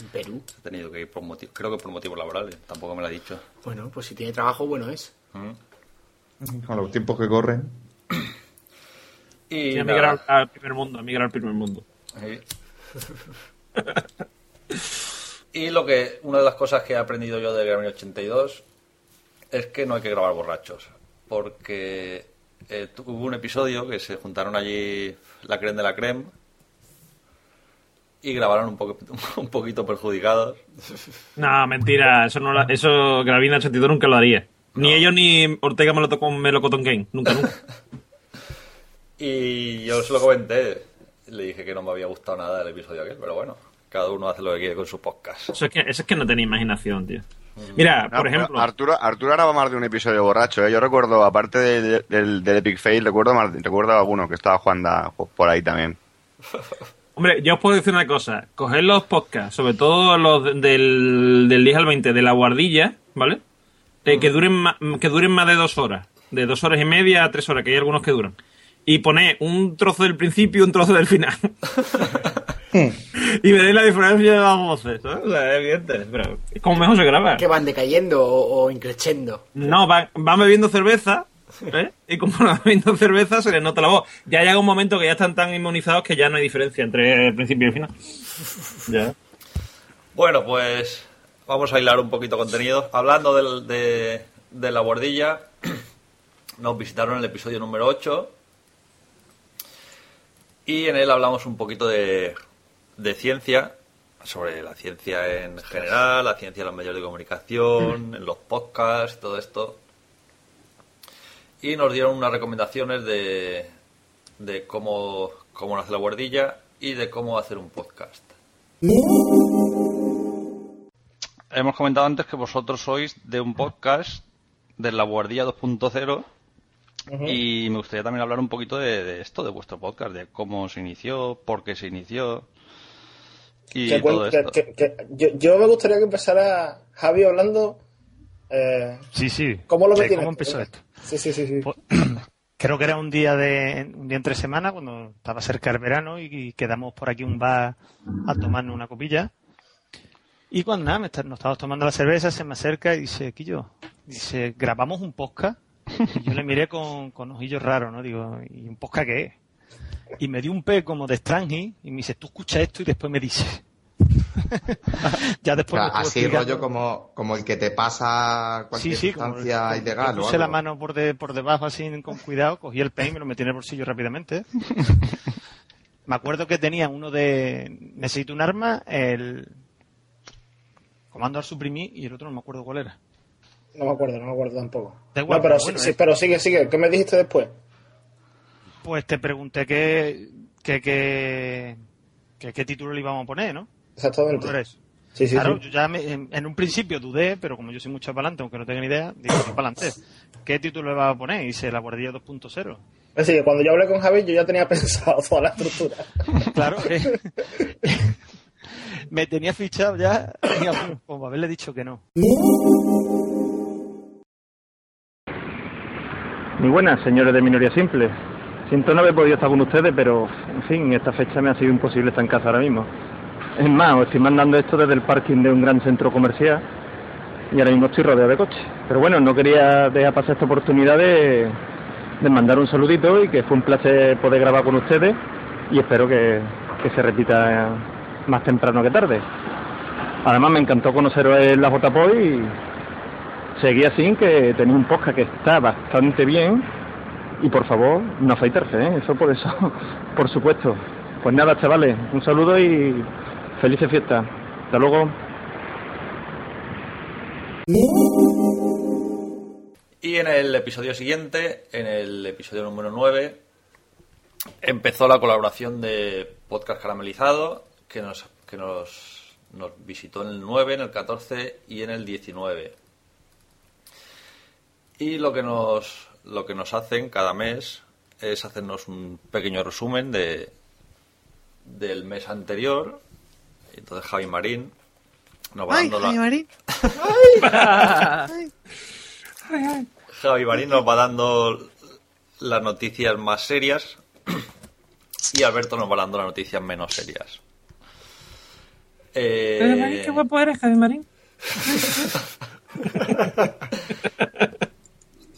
En Perú. Se ha tenido que ir por motivos, creo que por motivos laborales, tampoco me lo ha dicho. Bueno, pues si tiene trabajo, bueno es. Con los tiempos que corren. Y emigrar al primer mundo, emigrar al primer mundo. Sí. *laughs* y lo que una de las cosas que he aprendido yo de Grammy 82 es que no hay que grabar borrachos, porque eh, hubo un episodio que se juntaron allí la creme de la creme y grabaron un, poco, *laughs* un poquito perjudicados. No, mentira, eso no la- eso Gravina 82 nunca lo haría. Ni ellos ni Ortega me lo tocó con Melocotón Game, nunca, nunca. *laughs* Y yo se lo comenté, le dije que no me había gustado nada del episodio aquel, pero bueno, cada uno hace lo que quiere con su podcast. Eso es que, eso es que no tenía imaginación, tío. Mira, No, por ejemplo, Arturo, Arturo graba más de un episodio borracho, ¿eh? Yo recuerdo, aparte del, del, del Epic Fail, recuerdo, más, recuerdo alguno que estaba jugando por ahí también. *laughs* hombre, yo os puedo decir una cosa. Coger los podcasts, sobre todo los de- del, del 10 al 20, de la guardilla, ¿vale? Eh, que, duren ma- que duren más de dos horas. De dos horas y media a tres horas, que hay algunos que duran. Y poner un trozo del principio y un trozo del final. *laughs* y veréis la diferencia de las voces, ¿sabes? O sea, es evidente. Pero es como mejor se graba. Que van decayendo o, o increchendo. No, van, van bebiendo cerveza, ¿eh? Y como *laughs* van bebiendo cerveza, se les nota la voz. Ya llega un momento que ya están tan inmunizados que ya no hay diferencia entre el principio y el final. *laughs* Ya. Bueno, pues vamos a hilar un poquito contenido. Hablando del- de, de la guardilla, *clears throat* nos visitaron en el episodio número 8 y en él hablamos un poquito de, de ciencia, sobre la ciencia en general, la ciencia en los medios de comunicación, en los podcasts, todo esto. Y nos dieron unas recomendaciones de, de cómo, cómo nace la guardilla y de cómo hacer un podcast. Hemos comentado antes que vosotros sois de un podcast de la Guardilla 2.0 y me gustaría también hablar un poquito de, de esto, de vuestro podcast, de cómo se inició, por qué se inició y Que todo cuen- que- esto. que- que- yo, yo me gustaría que empezara Javi hablando. Eh, Sí, sí. ¿Cómo lo Eh? ¿Cómo empezó esto? Sí, sí, sí. sí. Pues, *clears throat* Creo que era un día de un día entre semana cuando estaba cerca el verano y, y quedamos por aquí un bar a tomarnos una copilla. Y cuando nada, me está- nos estábamos tomando la cerveza, se me acerca y dice, Quillo, dice, grabamos un podcast. Y yo le miré con, con ojillos raros, ¿no? Digo, ¿y un podcast qué es? Y me dio un pe como de Strange y me dice, tú escucha esto y después me dices. *laughs* ya O después sea, estuvo así explicando- rollo como, como el que te pasa cualquier Sí, sí, sustancia como- ilegal. o puse la mano por, de- por debajo así con cuidado, cogí el pen y me lo metí en el bolsillo rápidamente. *laughs* me acuerdo que tenía uno de necesito un arma, el comando al suprimir y el otro no me acuerdo cuál era. No me acuerdo, no me acuerdo tampoco. Da igual, no, pero, pero sí- bueno, sí, eh. pero sigue, sigue. ¿Qué me dijiste después? Pues te pregunté qué, qué, qué, qué, qué título le íbamos a poner, ¿no? Exactamente. Sí, sí, claro, sí. yo ya me- en, en un principio dudé, pero como yo soy mucho para adelante, aunque no tenga ni idea, digo, para adelante. ¿Qué título le va a poner? Y se la guardilla 2.0. Así que cuando yo hablé con Javi, yo ya tenía *laughs* pensado toda la estructura. Claro, eh. *laughs* me tenía fichado ya, como haberle dicho que no. Muy buenas, señores de Minoría Simple. Siento no haber podido estar con ustedes, pero, en fin, esta fecha me ha sido imposible estar en casa ahora mismo. Es más, os estoy mandando esto desde el parking de un gran centro comercial y ahora mismo estoy rodeado de coches. Pero bueno, no quería dejar pasar esta oportunidad de, mandar un saludito y que fue un placer poder grabar con ustedes y espero que, que se repita más temprano que tarde. Además me encantó conoceros en la JPOI y seguí así que tenía un podcast que está bastante bien y por favor no afeitarse, ¿eh? eso por eso, *laughs* por supuesto. Pues nada, chavales, un saludo y felices fiestas. Hasta luego. Y en el episodio siguiente, en el episodio número 9, empezó la colaboración de Podcast Caramelizado, que nos, que nos, nos visitó en el 9, en el 14 y en el 19. Y lo que nos, lo que nos hacen cada mes es hacernos un pequeño resumen de, del mes anterior. Entonces Javi Marín nos va Ay, dando la- Javi Marín. *laughs* Javi Marín nos va dando las noticias más serias y Alberto nos va dando las noticias menos serias. Eh, Javi Marín, qué guapo eres, Javi Marín. *laughs*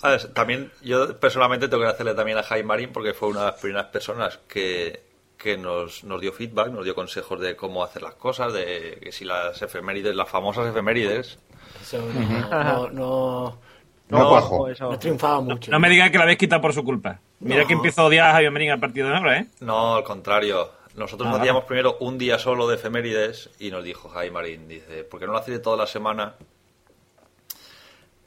a ver, también yo personalmente tengo que hacerle también a Javi Marín porque fue una de las primeras personas que, que nos, nos dio feedback, nos dio consejos de cómo hacer las cosas, de que si las efemérides, las famosas efemérides, Eso no, no, no, No cuajo. no triunfaba mucho. No me digas que la habéis quitado por su culpa. Mira No. que empiezo a odiar a Javi Marín a partir de ahora, ¿eh? No, al contrario. Nosotros Ah, nos hacíamos primero un día solo de efemérides y nos dijo Jaime Marín, dice, ¿por qué no lo hacéis toda la semana?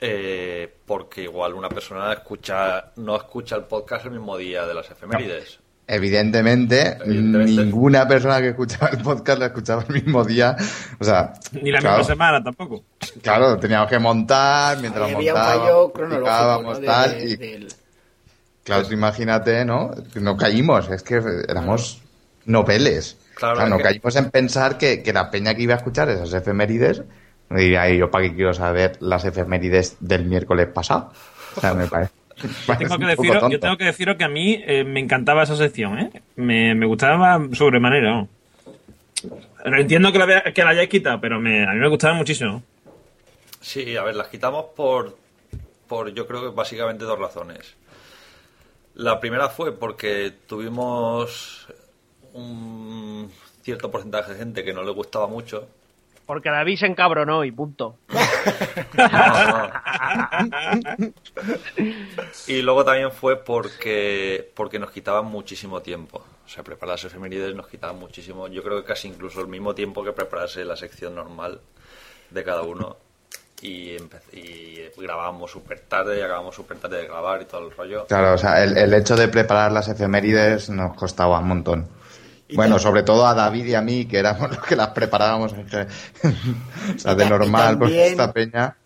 Eh, porque igual una persona escucha no escucha el podcast el mismo día de las efemérides. Evidentemente, Evidentemente. ninguna persona que escuchaba el podcast lo escuchaba el mismo día. O sea, Ni la claro, misma semana tampoco. Claro, teníamos que montar mientras Ahí había un montábamos, fallo cronológico, picábamos, ¿no? De- tal, de- y del- claro, tú imagínate, ¿no? No caímos, es que éramos noveles. Claro, O sea, no que- caímos en pensar que, que la peña que iba a escuchar esas efemérides diría, "Ay, yo para qué quiero saber las efemérides del miércoles pasado. O sea, me *laughs* parece. Tengo que deciros, yo tengo que deciros que a mí eh, me encantaba esa sección, ¿eh? Me, me gustaba sobremanera. entiendo que la, que la hayáis quitado, pero me- a mí me gustaba muchísimo. Sí, a ver, las quitamos por, por yo creo que básicamente dos razones. La primera fue porque tuvimos un cierto porcentaje de gente que no le gustaba mucho. Porque David se encabronó y punto. Y luego también fue porque, porque nos quitaban muchísimo tiempo. O sea, preparar las efemérides nos quitaban muchísimo. Yo creo que casi incluso el mismo tiempo que prepararse la sección normal de cada uno. Y, grabábamos súper tarde y acabamos súper tarde de grabar y todo el rollo. Claro, o sea, el, el hecho de preparar las efemérides nos costaba un montón. Bueno, sobre todo a David y a mí, que éramos *laughs* los que las preparábamos en *laughs* o sea, de normal, también- esta peña.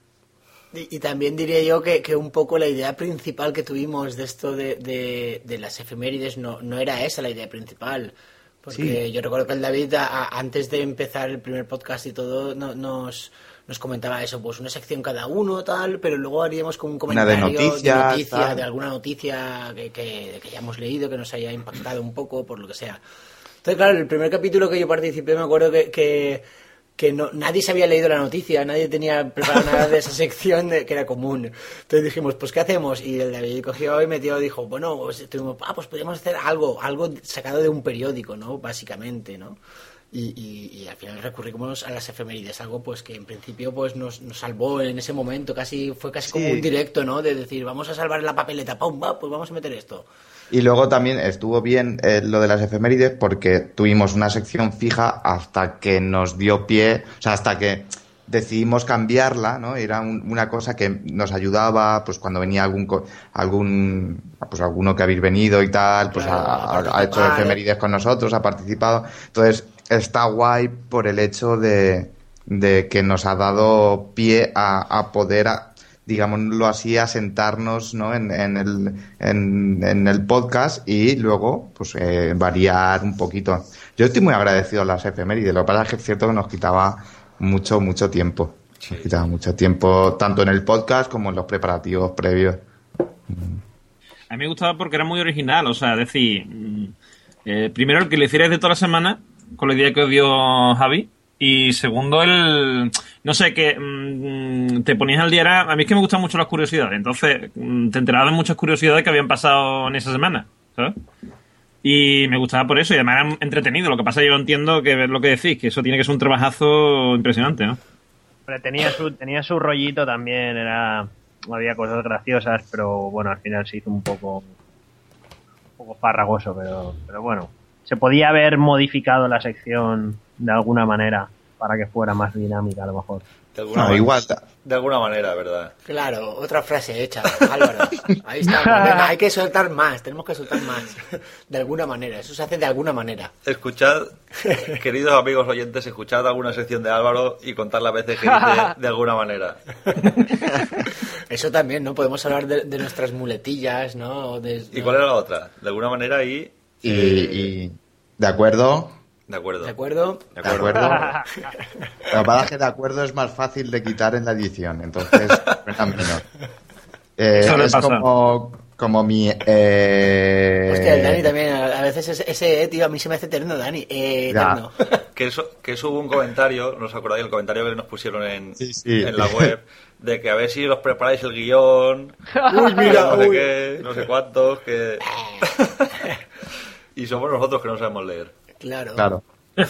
Y, y también diría yo que, que un poco la idea principal que tuvimos de esto de, de, de las efemérides no, no era esa la idea principal. Porque Sí. yo recuerdo que el David, a- a- antes de empezar el primer podcast y todo, no- nos, nos comentaba eso, pues una sección cada uno, tal, pero luego haríamos como un Una de comentario noticias, noticia, de alguna noticia que, que, que hayamos leído, que nos haya impactado un poco, por lo que sea. Entonces, claro, el primer capítulo que yo participé, me acuerdo que, que, que no, nadie se había leído la noticia, nadie tenía preparado *laughs* nada de esa sección de- que era común. Entonces dijimos, pues ¿qué hacemos? Y el David cogió y metió, dijo, bueno, pues, ah, pues podríamos hacer algo, algo sacado de un periódico, ¿no? Básicamente, ¿no? Y, y- y al final recurrimos a las efemérides, algo pues que en principio pues nos, nos salvó en ese momento, casi fue casi como Sí. un directo, ¿no? De decir, vamos a salvar la papeleta, ¡pum! Va, pues vamos a meter esto. Y luego también estuvo bien eh, lo de las efemérides porque tuvimos una sección fija hasta que nos dio pie, o sea, hasta que decidimos cambiarla, ¿no? Era un- una cosa que nos ayudaba, pues cuando venía algún algún pues alguno que habéis venido y tal, pues Claro, ha, hecho participar. efemérides con nosotros, ha participado. Entonces, está guay por el hecho de de que nos ha dado pie a, a poder, a- digámoslo así, asentarnos ¿no? en, en el, en, en el podcast y luego pues eh, variar un poquito. Yo estoy muy agradecido a las efemérides, lo que pasa es que es cierto que nos quitaba mucho, mucho tiempo. Nos quitaba mucho tiempo tanto en el podcast como en los preparativos previos. A mí me gustaba porque era muy original, o sea, es decir, mm, eh, primero el que le hicierais de toda la semana, con la idea que os dio Javi, y segundo el, no sé, que mm, te ponías al día, era- a mí es que me gustan mucho las curiosidades, entonces mm, te enterabas de muchas curiosidades que habían pasado en esa semana, ¿sabes? Y me gustaba por eso, y además era entretenido, lo que pasa yo entiendo que es lo que decís, que eso tiene que ser un trabajazo impresionante, ¿no? Tenía su, tenía su rollito también, era había cosas graciosas, pero bueno, al final se hizo un poco un poco farragoso, pero, pero bueno, se podía haber modificado la sección de alguna manera para que fuera más dinámica a lo mejor. De alguna, No, man- igual, de alguna manera, ¿verdad? Claro, otra frase hecha, Álvaro. Ahí está. *laughs* Venga, hay que soltar más, tenemos que soltar más. De alguna manera, eso se hace de alguna manera. Escuchad, *laughs* queridos amigos oyentes, escuchad alguna sección de Álvaro y contad las veces que dice *laughs* de alguna manera. Eso también, ¿no? Podemos hablar de, de nuestras muletillas, ¿no? ¿Y cuál era la otra? De alguna manera y... Y, y- de acuerdo, De acuerdo. ¿De acuerdo? De de acuerdo. *laughs* Lo que pasa es que de acuerdo es más fácil de quitar en la edición, entonces. Eh, es pasa. como, como mi... Eh... Hostia, el Dani también, a veces ese, ese eh, tío, a mí se me hace eterno, Dani. Eh, eterno. *laughs* Que eso, que eso hubo un comentario, ¿no os acordáis? El comentario que nos pusieron en, Sí, sí. en la web, de que a ver si os preparáis el guion, *laughs* Uy, mira, no sé uy. qué, no sé cuántos, que... y somos nosotros que no sabemos leer. Claro. Claro. *laughs*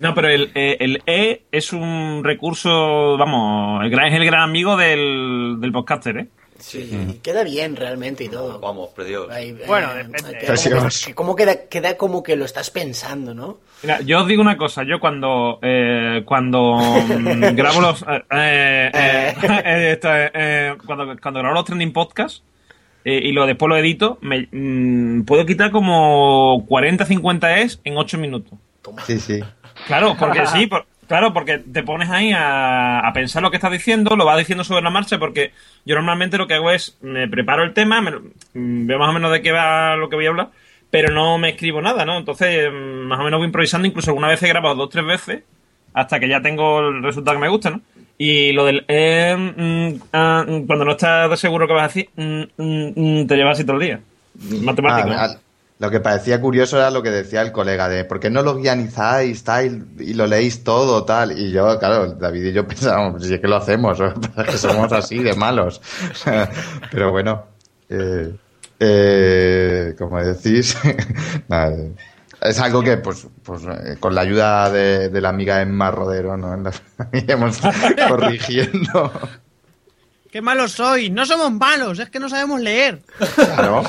No, pero el, eh, el E es un recurso, vamos, el gran, es el gran amigo del, del podcaster, ¿eh? Sí, queda bien realmente y todo. Vamos, precioso. Eh, Bueno, depende. queda como, Precioso. que, como queda, queda como que lo estás pensando, ¿no? Mira, yo os digo una cosa, yo cuando eh, cuando mm, *laughs* grabo los eh, eh, eh, eh, *laughs* esto, eh, eh, cuando, cuando grabo los trending podcast eh, y lo después lo edito, me mm, puedo quitar como 40 50 es en 8 minutos. Sí, sí. Claro, porque sí, por- claro, porque te pones ahí a, a pensar lo que estás diciendo, lo vas diciendo sobre la marcha, porque yo normalmente lo que hago es, me preparo el tema, me lo- mm, veo más o menos de qué va lo que voy a hablar, pero no me escribo nada, ¿no? Entonces, mm, más o menos voy improvisando, incluso alguna vez he grabado dos, tres veces, hasta que ya tengo el resultado que me gusta, ¿no? Y lo del, eh, mm, ah, mm, cuando no estás seguro que vas a decir, mm, mm, te llevas así todo el día. Matemático. Ah, ah, lo que parecía curioso era lo que decía el colega de ¿por qué no lo guionizáis tal y lo leéis todo tal? Y yo, claro, David y yo *laughs* pensábamos, si es que lo hacemos, *laughs* que somos así de malos. *laughs* Pero bueno, eh, eh, como decís, nada, es algo que, pues, pues eh, con la ayuda de, de la amiga Emma Rodero, ¿no? En la- iremos *laughs* corrigiendo. ¡Qué malos sois! No somos malos, es que no sabemos leer. Claro.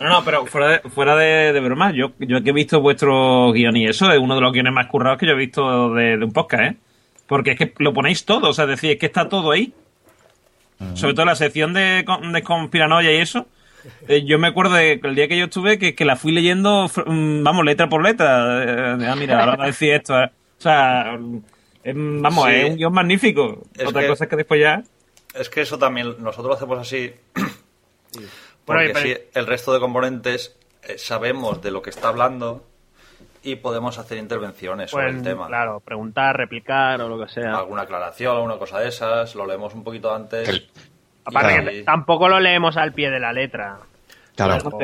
No, no, pero fuera de, fuera de, de broma, yo, yo que he visto vuestro guion y eso es uno de los guiones más currados que yo he visto de, de un podcast, ¿eh? Porque es que lo ponéis todo, o sea, es decir, es que está todo ahí. Sobre todo la sección de, con- de conspiranoia y eso. Eh, yo me acuerdo de que el día que yo estuve que, que la fui leyendo, mm, vamos, letra por letra. eh, ah, mira, ahora va a decir esto. eh. O sea, es- vamos, Sí. es un guion magnífico. Es Otra que- cosa es que después ya... Es que eso también nosotros lo hacemos así. *clears throat* Porque pero- si el resto de componentes eh, sabemos de lo que está hablando y podemos hacer intervenciones sobre Pues, el tema. Claro, preguntar, replicar o lo que sea. Alguna aclaración, alguna cosa de esas, lo leemos un poquito antes. Aparte que tampoco lo leemos al pie de la letra. Claro.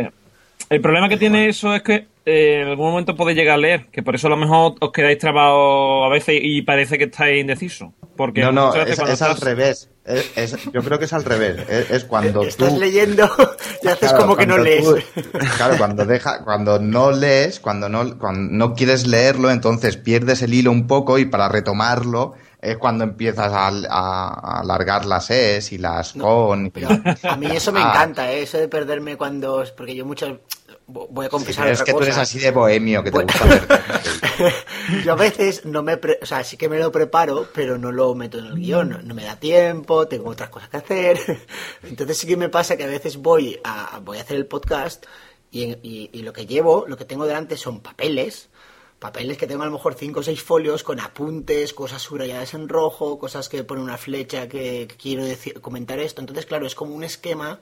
El problema que tiene eso es que eh, en algún momento podéis llegar a leer, que por eso a lo mejor os quedáis trabados a veces y parece que estáis indecisos. Porque No, no, es, al revés. Es, es- yo creo que es al revés. Es, es cuando Estás tú... leyendo *laughs* y haces Claro, como que no cuando lees. tú- claro, cuando deja, cuando no lees, cuando no, cuando no quieres leerlo, entonces pierdes el hilo un poco y para retomarlo es cuando empiezas a, a- a alargar las es y las con. Pero a mí eso me *laughs* Ah. encanta, ¿eh? eso de perderme cuando... Porque yo mucho... Voy a confesar es otra que tú cosa. eres así de bohemio que te gusta ver. *laughs* Yo a veces no me... pre- O sea, sí que me lo preparo, pero no lo meto en el guion. No, no me da tiempo, tengo otras cosas que hacer. *laughs* Entonces sí que me pasa que a veces voy a, voy a hacer el podcast y- y lo que llevo, lo que tengo delante son papeles papeles que tengo a lo mejor cinco o seis folios con apuntes, cosas subrayadas en rojo, cosas que pone una flecha que, quiero decir, comentar esto. Entonces, claro, es como un esquema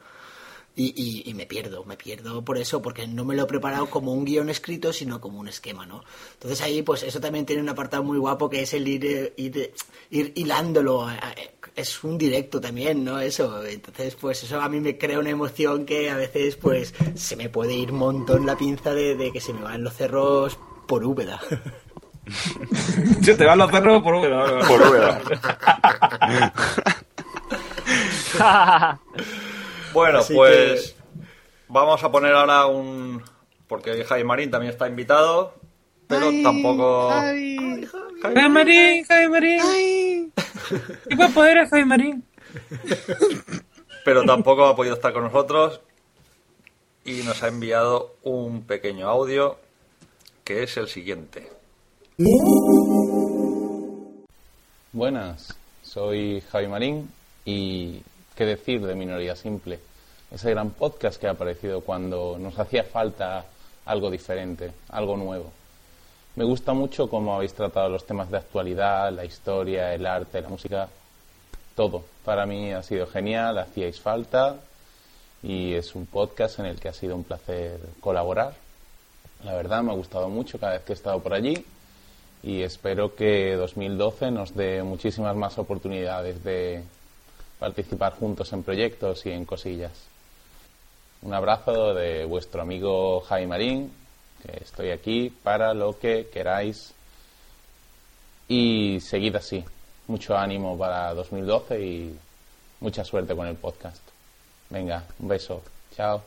y, me pierdo, me pierdo por eso, porque no me lo he preparado como un guion escrito, sino como un esquema, ¿no? Entonces ahí, pues eso también tiene un apartado muy guapo que es el ir, eh, hilándolo. Es un directo también, ¿no? Eso. Entonces, pues eso a mí me crea una emoción que a veces, pues, se me puede ir montón la pinza de, de que se me van los cerros por Úbeda. *laughs* Se te van los cerros por Úbeda. Por Úbeda. *laughs* Bueno, Así pues vamos a poner ahora un... Porque Jaime Marín también está invitado, pero tampoco... Jaime Marín, Jaime Marín. Qué guapo eres, Jaime Marín. pero tampoco ha podido estar con nosotros y nos ha enviado un pequeño audio que es el siguiente. Buenas, soy Javi Marín y qué decir de Minoría Simple, ese gran podcast que ha aparecido cuando nos hacía falta algo diferente, algo nuevo. Me gusta mucho cómo habéis tratado los temas de actualidad, la historia, el arte, la música, todo. Para mí ha sido genial, hacíais falta y es un podcast en el que ha sido un placer colaborar. La verdad me ha gustado mucho cada vez que he estado por allí y espero que 2012 nos dé muchísimas más oportunidades de participar juntos en proyectos y en cosillas. Un abrazo de vuestro amigo Jaime Marín, que estoy aquí para lo que queráis y seguid así. Mucho ánimo para 2012 y mucha suerte con el podcast. Venga, un beso. Chao.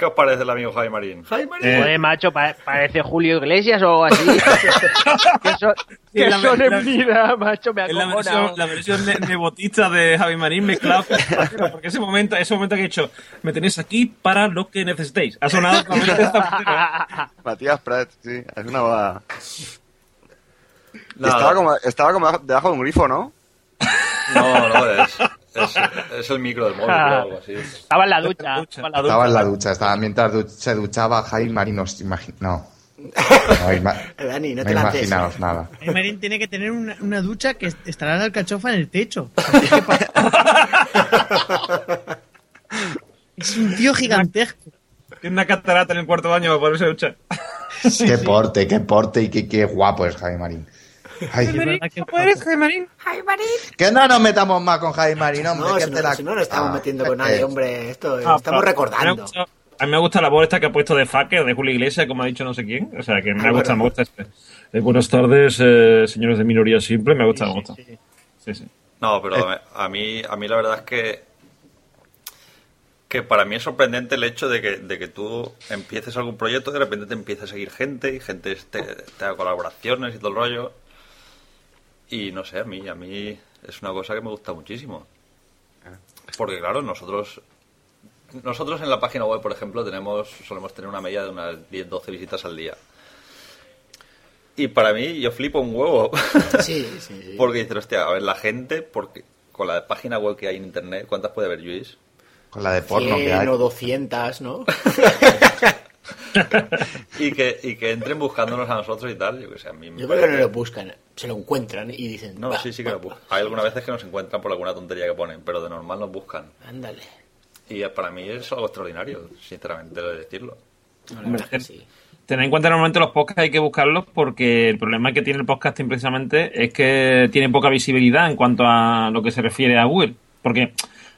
¿Qué os parece el amigo Jaime Marín? Joder, macho, pa- parece Julio Iglesias o así. *laughs* que son, *laughs* que la- son la- en vida, macho, me Es la acojona. versión, la versión ne- nebotista de Javi Marín con Zapatero, porque ese momento, ese momento que he hecho, me tenéis aquí para lo que necesitéis. Ha sonado Zapatero. *laughs* Matías Prat, sí, es una boda. Nada. Estaba como, estaba como debajo de un grifo, ¿no? No, no, es, es, es el micro del móvil *laughs* o algo así. Estaba en la ducha. Estaba en la ducha. Estaba en la ducha, estaba mientras se duchaba Jaime Marín, No. *laughs* No, ima- Dani, no no te lances. imaginaos nada. El Marín tiene que tener una, una ducha que est- estará la alcachofa en el techo. *laughs* Es un tío gigantesco. Tiene una catarata en el cuarto baño para poderse duchar. Qué porte, qué porte y qué, qué guapo es Jaime Marín. Ay, ¿Cómo eres, Jaime Marín? que no nos metamos más con Jaime Marín, hombre. No, que si no, la- si no, no estamos Ah, metiendo con nadie, que- hombre. Esto Ah, estamos recordando. gusta, a mí me gusta la voz esta que ha puesto de Faque o de Julio Iglesias, como ha dicho no sé quién. O sea, que me ha gustado, me gusta este. Eh, buenas tardes, eh, señores de minoría simple. Me ha gustado, me gusta. Sí, sí. No, pero me- a mí, a mí la verdad es que que para mí es sorprendente el hecho de que, de que tú empieces algún proyecto y de repente te empieza a seguir gente y gente te, te haga colaboraciones y todo el rollo. Y no sé, a mí, a mí es una cosa que me gusta muchísimo. Porque claro, nosotros nosotros en la página web, por ejemplo, tenemos solemos tener una media de unas 10, 12 visitas al día. Y para mí, yo flipo un huevo. *laughs* Sí, sí, sí. Porque dices, hostia, a ver, la gente, porque con la página web que hay en internet, ¿cuántas puede haber, Luis? Con la de porno que 100 hay. o 200, ¿no? *laughs* *laughs* Y que, y que entren buscándonos a nosotros y tal, yo que sé, a mí me Yo creo que no lo buscan, se lo encuentran y dicen, No, "Va, sí, sí que lo buscan. Hay algunas veces que nos encuentran por alguna tontería que ponen, pero de normal nos buscan. Ándale. Y para mí es algo extraordinario, sinceramente, de decirlo. No, la verdad que sí. Tened en cuenta normalmente los podcasts hay que buscarlos porque el problema que tiene el podcasting precisamente es que tiene poca visibilidad en cuanto a lo que se refiere a Google. Porque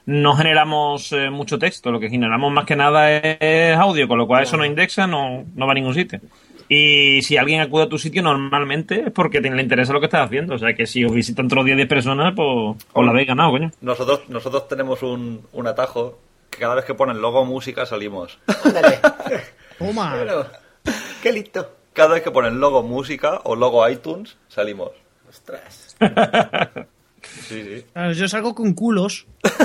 no generamos eh, mucho texto, lo que generamos más que nada es audio, con lo cual eso no indexa, no, no va a ningún sitio. Y si alguien acude a tu sitio normalmente es porque te- le interesa lo que estás haciendo. O sea que si os visitan todos los días 10 personas, pues os la habéis ganado, coño. Nosotros, nosotros tenemos un, un atajo que cada vez que ponen logo música salimos. Ándale. *laughs* Toma. Bueno, qué listo. Cada vez que ponen logo música o logo iTunes, salimos. Ostras. *laughs* Sí, sí. Claro, yo salgo con culos. *laughs*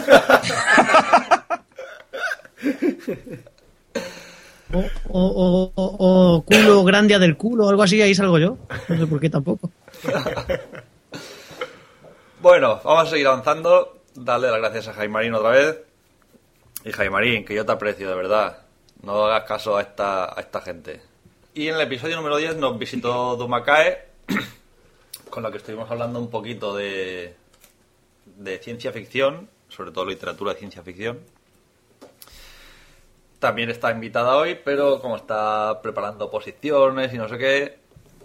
O, o- o- o culo grande del culo, algo así, ahí salgo yo. No sé por qué tampoco. Bueno, vamos a seguir avanzando. Darle las gracias a Jaime Marín otra vez. Y Jaime Marín, que yo te aprecio, de verdad. No hagas caso a esta, a esta gente. Y en el episodio número 10 nos visitó Dumakae, *coughs* con la que estuvimos hablando un poquito de, de ciencia ficción, sobre todo literatura de ciencia ficción. También está invitada hoy, pero como está preparando posiciones y no sé qué,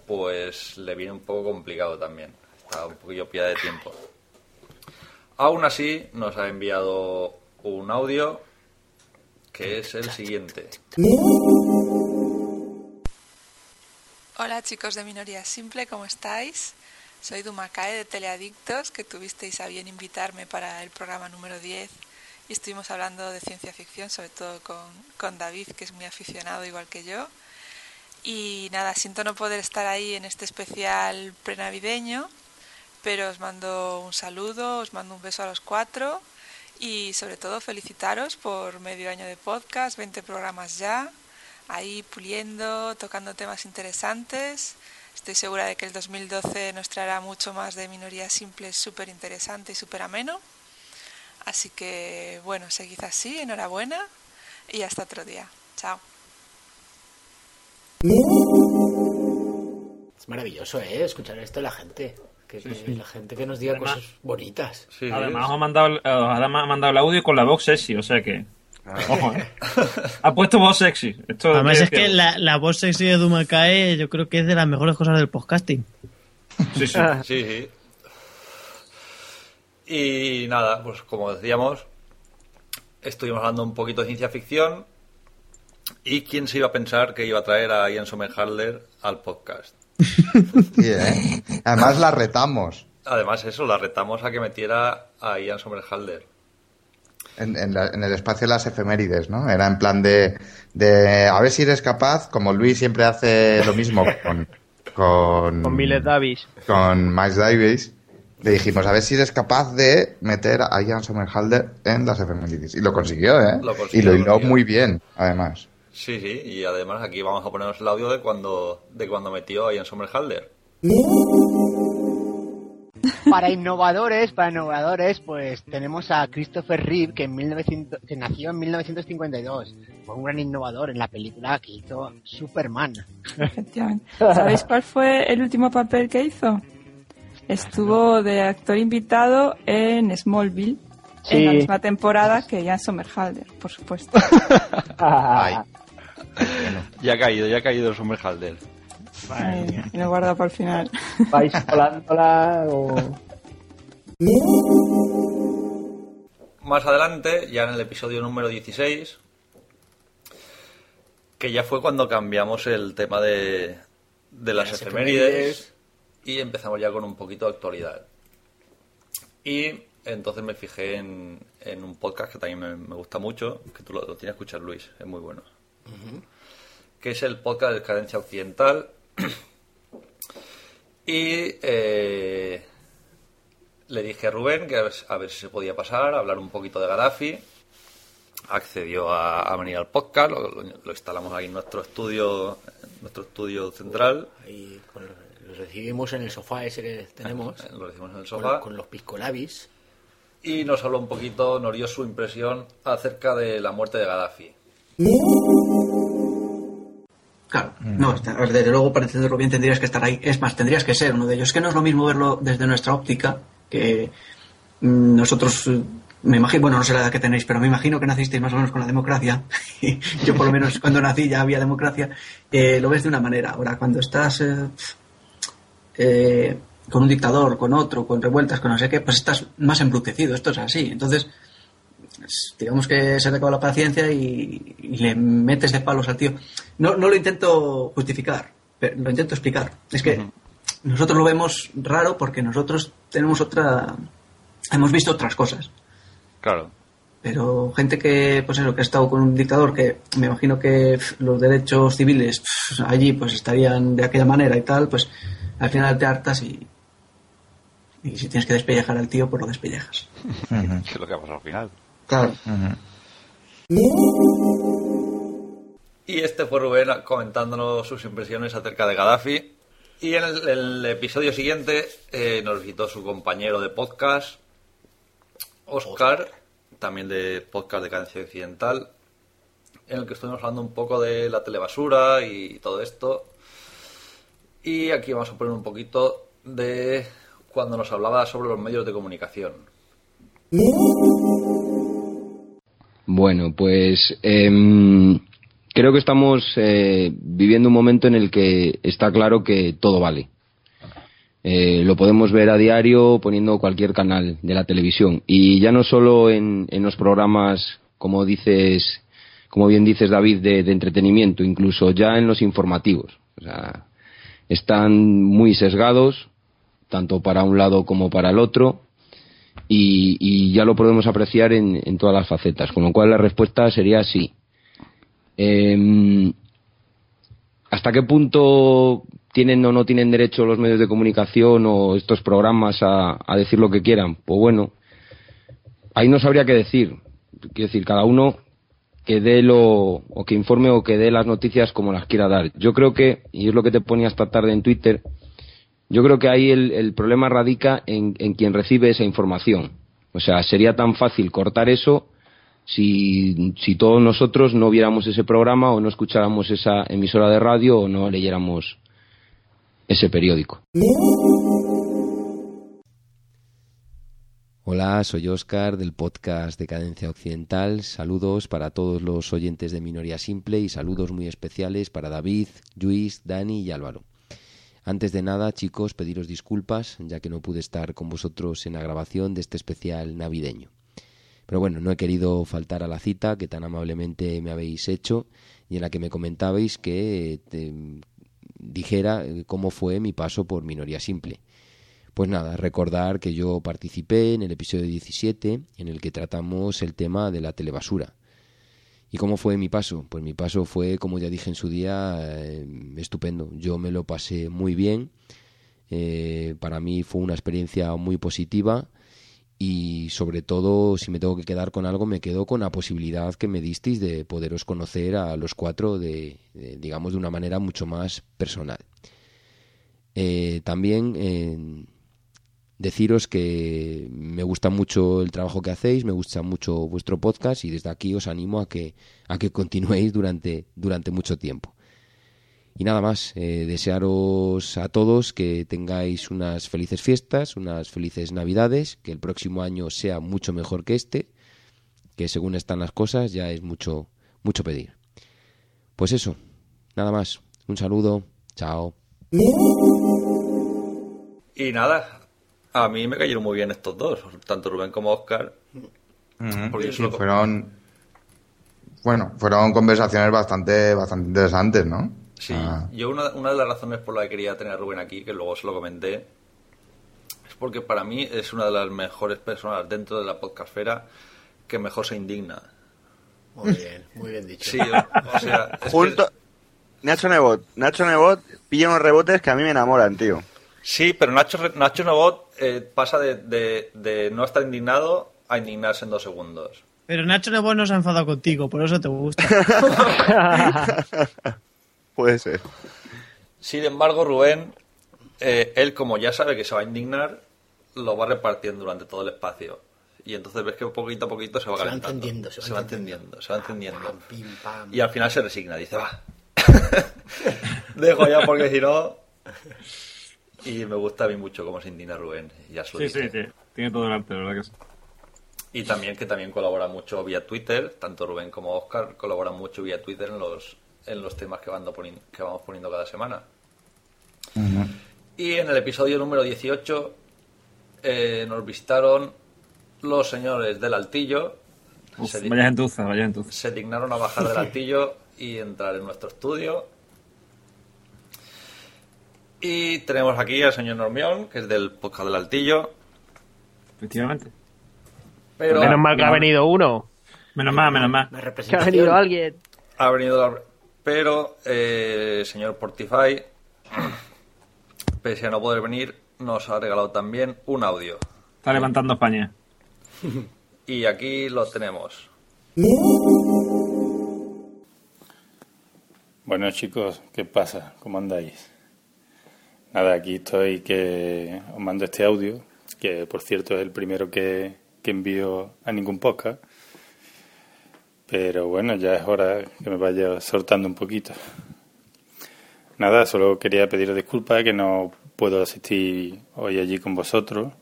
pues le viene un poco complicado también. Está un poquillo pillada de tiempo. Aún así, nos ha enviado un audio que es el siguiente. Hola chicos de Minoría Simple, ¿cómo estáis? Soy Dumakae de Teleadictos, que tuvisteis a bien invitarme para el programa número 10 y estuvimos hablando de ciencia ficción, sobre todo con, con David, que es muy aficionado igual que yo. Y nada, siento no poder estar ahí en este especial prenavideño, pero os mando un saludo, os mando un beso a los cuatro y sobre todo felicitaros por medio año de podcast, 20 programas ya, ahí puliendo, tocando temas interesantes. Estoy segura de que el 2012 nos traerá mucho más de minorías simples, súper interesante y súper ameno. Así que, bueno, seguid así, enhorabuena y hasta otro día. Chao. Es maravilloso, ¿eh? Escuchar esto de la gente. Que, La gente que nos diga Además- cosas bonitas. Además, ha mandado, el- eh, además ha mandado el audio con la voz sexy, o sea que. Ojo, ¿eh? Ha puesto voz sexy. Esto Además es que la, la voz sexy de Dumakae yo creo que es de las mejores cosas del podcasting. Sí, sí. *laughs* Sí, sí. Y nada, pues como decíamos, estuvimos hablando un poquito de ciencia ficción. ¿Y quién se iba a pensar que iba a traer a Ian Somerhalder al podcast? *laughs* ¿eh? Además la retamos. Además, eso, la retamos a que metiera a Ian Somerhalder. En, en la- en el espacio de las efemérides, ¿no? Era en plan de, de a ver si eres capaz, como Luis siempre hace lo mismo con con, Con Miles Davis. con Miles Davis, le dijimos a ver si eres capaz de meter a Ian Somerhalder en las efemérides. Y lo consiguió, ¿eh? Lo consiguió, y lo hiló muy bien, además. Sí, sí, y además aquí vamos a ponernos el audio de cuando, de cuando metió a Ian Somerhalder. *laughs* Para innovadores, para innovadores, pues tenemos a Christopher Reeve, que, en 1900 que nació en 1952. Fue un gran innovador en la película que hizo Superman. Efectivamente. ¿Sabéis cuál fue el último papel que hizo? Estuvo de actor invitado en Smallville, en la misma temporada que Ian Somerhalder, por supuesto. *laughs* Ya ha caído, ya ha caído Somerhalder. Ay, y lo guardo para el final. Vais colándola o... Más adelante, ya en el episodio número 16, que ya fue cuando cambiamos el tema de, de las las efemérides efemérides. y empezamos ya con un poquito de actualidad. Y entonces me fijé en, en un podcast que también me, me gusta mucho, que tú lo, lo tienes que escuchar, Luis, es muy bueno, que es el podcast de Cadencia Occidental. *clears throat* y eh, le dije a Rubén que a ver, a ver si se podía pasar, a hablar un poquito de Gaddafi. Accedió a, a venir al podcast, lo, lo- lo instalamos ahí en nuestro estudio, en nuestro estudio central. Ahí con lo, recibimos en el sofá ese que *laughs* tenemos. Lo recibimos en el con- sofá. Con, los piscolabis. Y nos habló un poquito, nos dio su impresión acerca de la muerte de Gaddafi. Claro, no, está- desde luego para entenderlo bien tendrías que estar ahí. Es más, tendrías que ser uno de ellos. Es que no es lo mismo verlo desde nuestra óptica, que mm, nosotros, eh, me imagino, bueno, no sé la edad que tenéis, pero me imagino que nacisteis más o menos con la democracia. *laughs* Yo por lo menos cuando nací ya había democracia. Eh, lo ves de una manera. Ahora, cuando estás eh, eh, con un dictador, con otro, con revueltas, con no sé qué, pues estás más embrutecido. Esto es así. Entonces, es- digamos que se te acaba la paciencia y, y le metes de palos al tío. No, no lo intento justificar, pero lo intento explicar. Es que nosotros lo vemos raro porque nosotros tenemos otra. Hemos visto otras cosas. Claro. Pero gente que, pues eso, que ha estado con un dictador, que me imagino que los derechos civiles allí pues estarían de aquella manera y tal, pues al final te hartas y, y si tienes que despellejar al tío, pues lo despellejas. *laughs* ¿Qué es lo que ha pasado al final? Y este fue Rubén comentándonos sus impresiones acerca de Gaddafi. Y en el, el episodio siguiente eh, nos visitó su compañero de podcast, Oscar, también de podcast de Cadencia Occidental, en el que estuvimos hablando un poco de la telebasura y todo esto. Y aquí vamos a poner un poquito de cuando nos hablaba sobre los medios de comunicación. Bueno, pues em, creo que estamos eh, viviendo un momento en el que está claro que todo vale. Eh, lo podemos ver a diario poniendo cualquier canal de la televisión y ya no solo en, los programas, como dices, como bien dices David, de, de entretenimiento, incluso ya en los informativos. O sea, están muy sesgados, tanto para un lado como para el otro, y, y ya lo podemos apreciar en, en todas las facetas, con lo cual la respuesta sería sí. Em, ¿Hasta qué punto tienen o no tienen derecho los medios de comunicación o estos programas a, decir lo que quieran? Pues bueno, ahí no sabría qué decir. Quiero decir, cada uno que dé lo, o que informe o que dé las noticias como las quiera dar. Yo creo que, y es lo que te ponía esta tarde en Twitter, yo creo que ahí el, problema radica en, en quien recibe esa información. O sea, sería tan fácil cortar eso si, si todos nosotros no viéramos ese programa o no escucháramos esa emisora de radio o no leyéramos ese periódico. Hola, soy Oscar del podcast de Cadencia Occidental. Saludos para todos los oyentes de Minoría Simple y saludos muy especiales para David, Luis, Dani y Álvaro. Antes de nada, chicos, pediros disculpas, ya que no pude estar con vosotros en la grabación de este especial navideño. Pero bueno, no he querido faltar a la cita que tan amablemente me habéis hecho y en la que me comentabais que eh, dijera eh, cómo fue mi paso por Minoría Simple. Pues nada, recordar que yo participé en el episodio 17 en el que tratamos el tema de la telebasura. ¿Y cómo fue mi paso? Pues mi paso fue, como ya dije en su día, eh, estupendo. Yo me lo pasé muy bien. Eh, para mí fue una experiencia muy positiva y sobre todo, si me tengo que quedar con algo, me quedo con la posibilidad que me disteis de poderos conocer a los cuatro de, digamos, de una manera mucho más personal. Eh, también deciros que me gusta mucho el trabajo que hacéis, me gusta mucho vuestro podcast y desde aquí os animo a que, a que continuéis durante, durante mucho tiempo. Y nada más, eh, desearos a todos que tengáis unas felices fiestas, unas felices navidades, que el próximo año sea mucho mejor que este, que según están las cosas ya es mucho, mucho pedir. Pues eso, nada más, un saludo, chao. Y nada, a mí me cayeron muy bien estos dos, tanto Rubén como Oscar. Porque yo Sí, solo- fueron, bueno, fueron conversaciones bastante, bastante interesantes, ¿no? Sí, Ah, yo una, una de las razones por la que quería tener a Rubén aquí, que luego se lo comenté, es porque para mí es una de las mejores personas dentro de la podcastfera que mejor se indigna. Muy bien, muy bien dicho. Sí, o, o sea, que- Junto... Nacho Nebot. Nacho Nebot pilla unos rebotes que a mí me enamoran, tío. Sí, pero Nacho, Re- Nacho Novot eh, pasa de, de- de no estar indignado a indignarse en dos segundos. Pero Nacho Nebo no se ha enfadado contigo, por eso te gusta. *laughs* Puede ser. Sin embargo, Rubén, eh, él como ya sabe que se va a indignar, lo va repartiendo durante todo el espacio. Y entonces ves que poquito a poquito se va Se va calentando. encendiendo, se va encendiendo, se va encendiendo. Pim, pam. Y al final se resigna, dice, va. *laughs* Dejo ya porque si no... Y me gusta a mí mucho cómo se indigna Rubén, ya Sí, dije. sí, sí. Tiene todo delante, la verdad que sí. Y también que también colabora mucho vía Twitter, tanto Rubén como Oscar colaboran mucho vía Twitter en los, en los temas que, van poni- que vamos poniendo cada semana. Y en el episodio número 18 eh, nos visitaron los señores del Altillo. Uf, se, vaya gentuza, vaya gentuza. se dignaron a bajar del *laughs* Altillo y entrar en nuestro estudio. Y tenemos aquí al señor Normión, que es del podcast del Altillo. Efectivamente. Pero Menos mal que ha venido uno. Menos mal, menos mal. Que ha venido alguien. Ha venido la- Pero, eh, señor Portify, pese a no poder venir, nos ha regalado también un audio. Está levantando España. *laughs* Y aquí lo tenemos. Bueno chicos, ¿qué pasa? ¿Cómo andáis? Nada, aquí estoy que os mando este audio, que por cierto es el primero que, que envío a ningún podcast. Pero bueno, ya es hora que me vaya soltando un poquito. Nada, solo quería pedir disculpas que no puedo asistir hoy allí con vosotros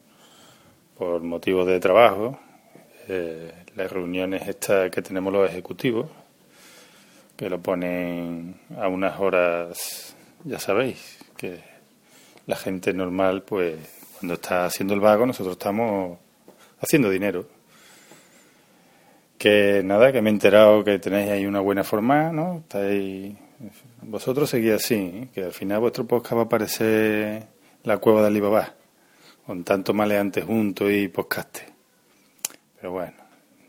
por motivos de trabajo. Eh, las reuniones estas que tenemos los ejecutivos, que lo ponen a unas horas, ya sabéis, que la gente normal, pues cuando está haciendo el vago, nosotros estamos haciendo dinero. Que nada, que me he enterado que tenéis ahí una buena forma, ¿no? Estáis... Vosotros seguís así, que al final vuestro podcast va a parecer la cueva de Alibaba, con tanto maleante juntos y podcaste. Pero bueno,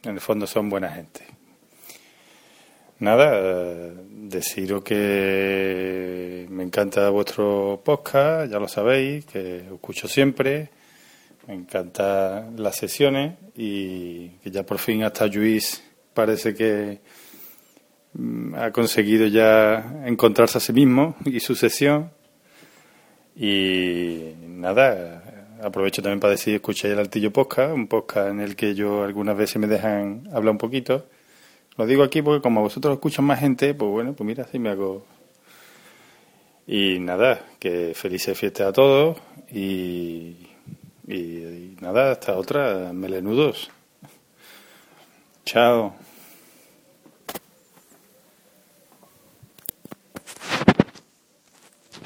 en el fondo son buena gente. Nada, deciros que me encanta vuestro podcast, ya lo sabéis, que escucho siempre. Me encantan las sesiones y que ya por fin hasta Luis parece que mm, ha conseguido ya encontrarse a sí mismo y su sesión. Y nada, aprovecho también para decir, escuchéis el Altillo Podcast, un podcast en el que yo algunas veces me dejan hablar un poquito. Lo digo aquí porque como vosotros escuchan más gente, pues bueno, pues mira, así me hago... Y nada, que felices fiestas a todos y, y, y nada, hasta otra, melenudos. Chao.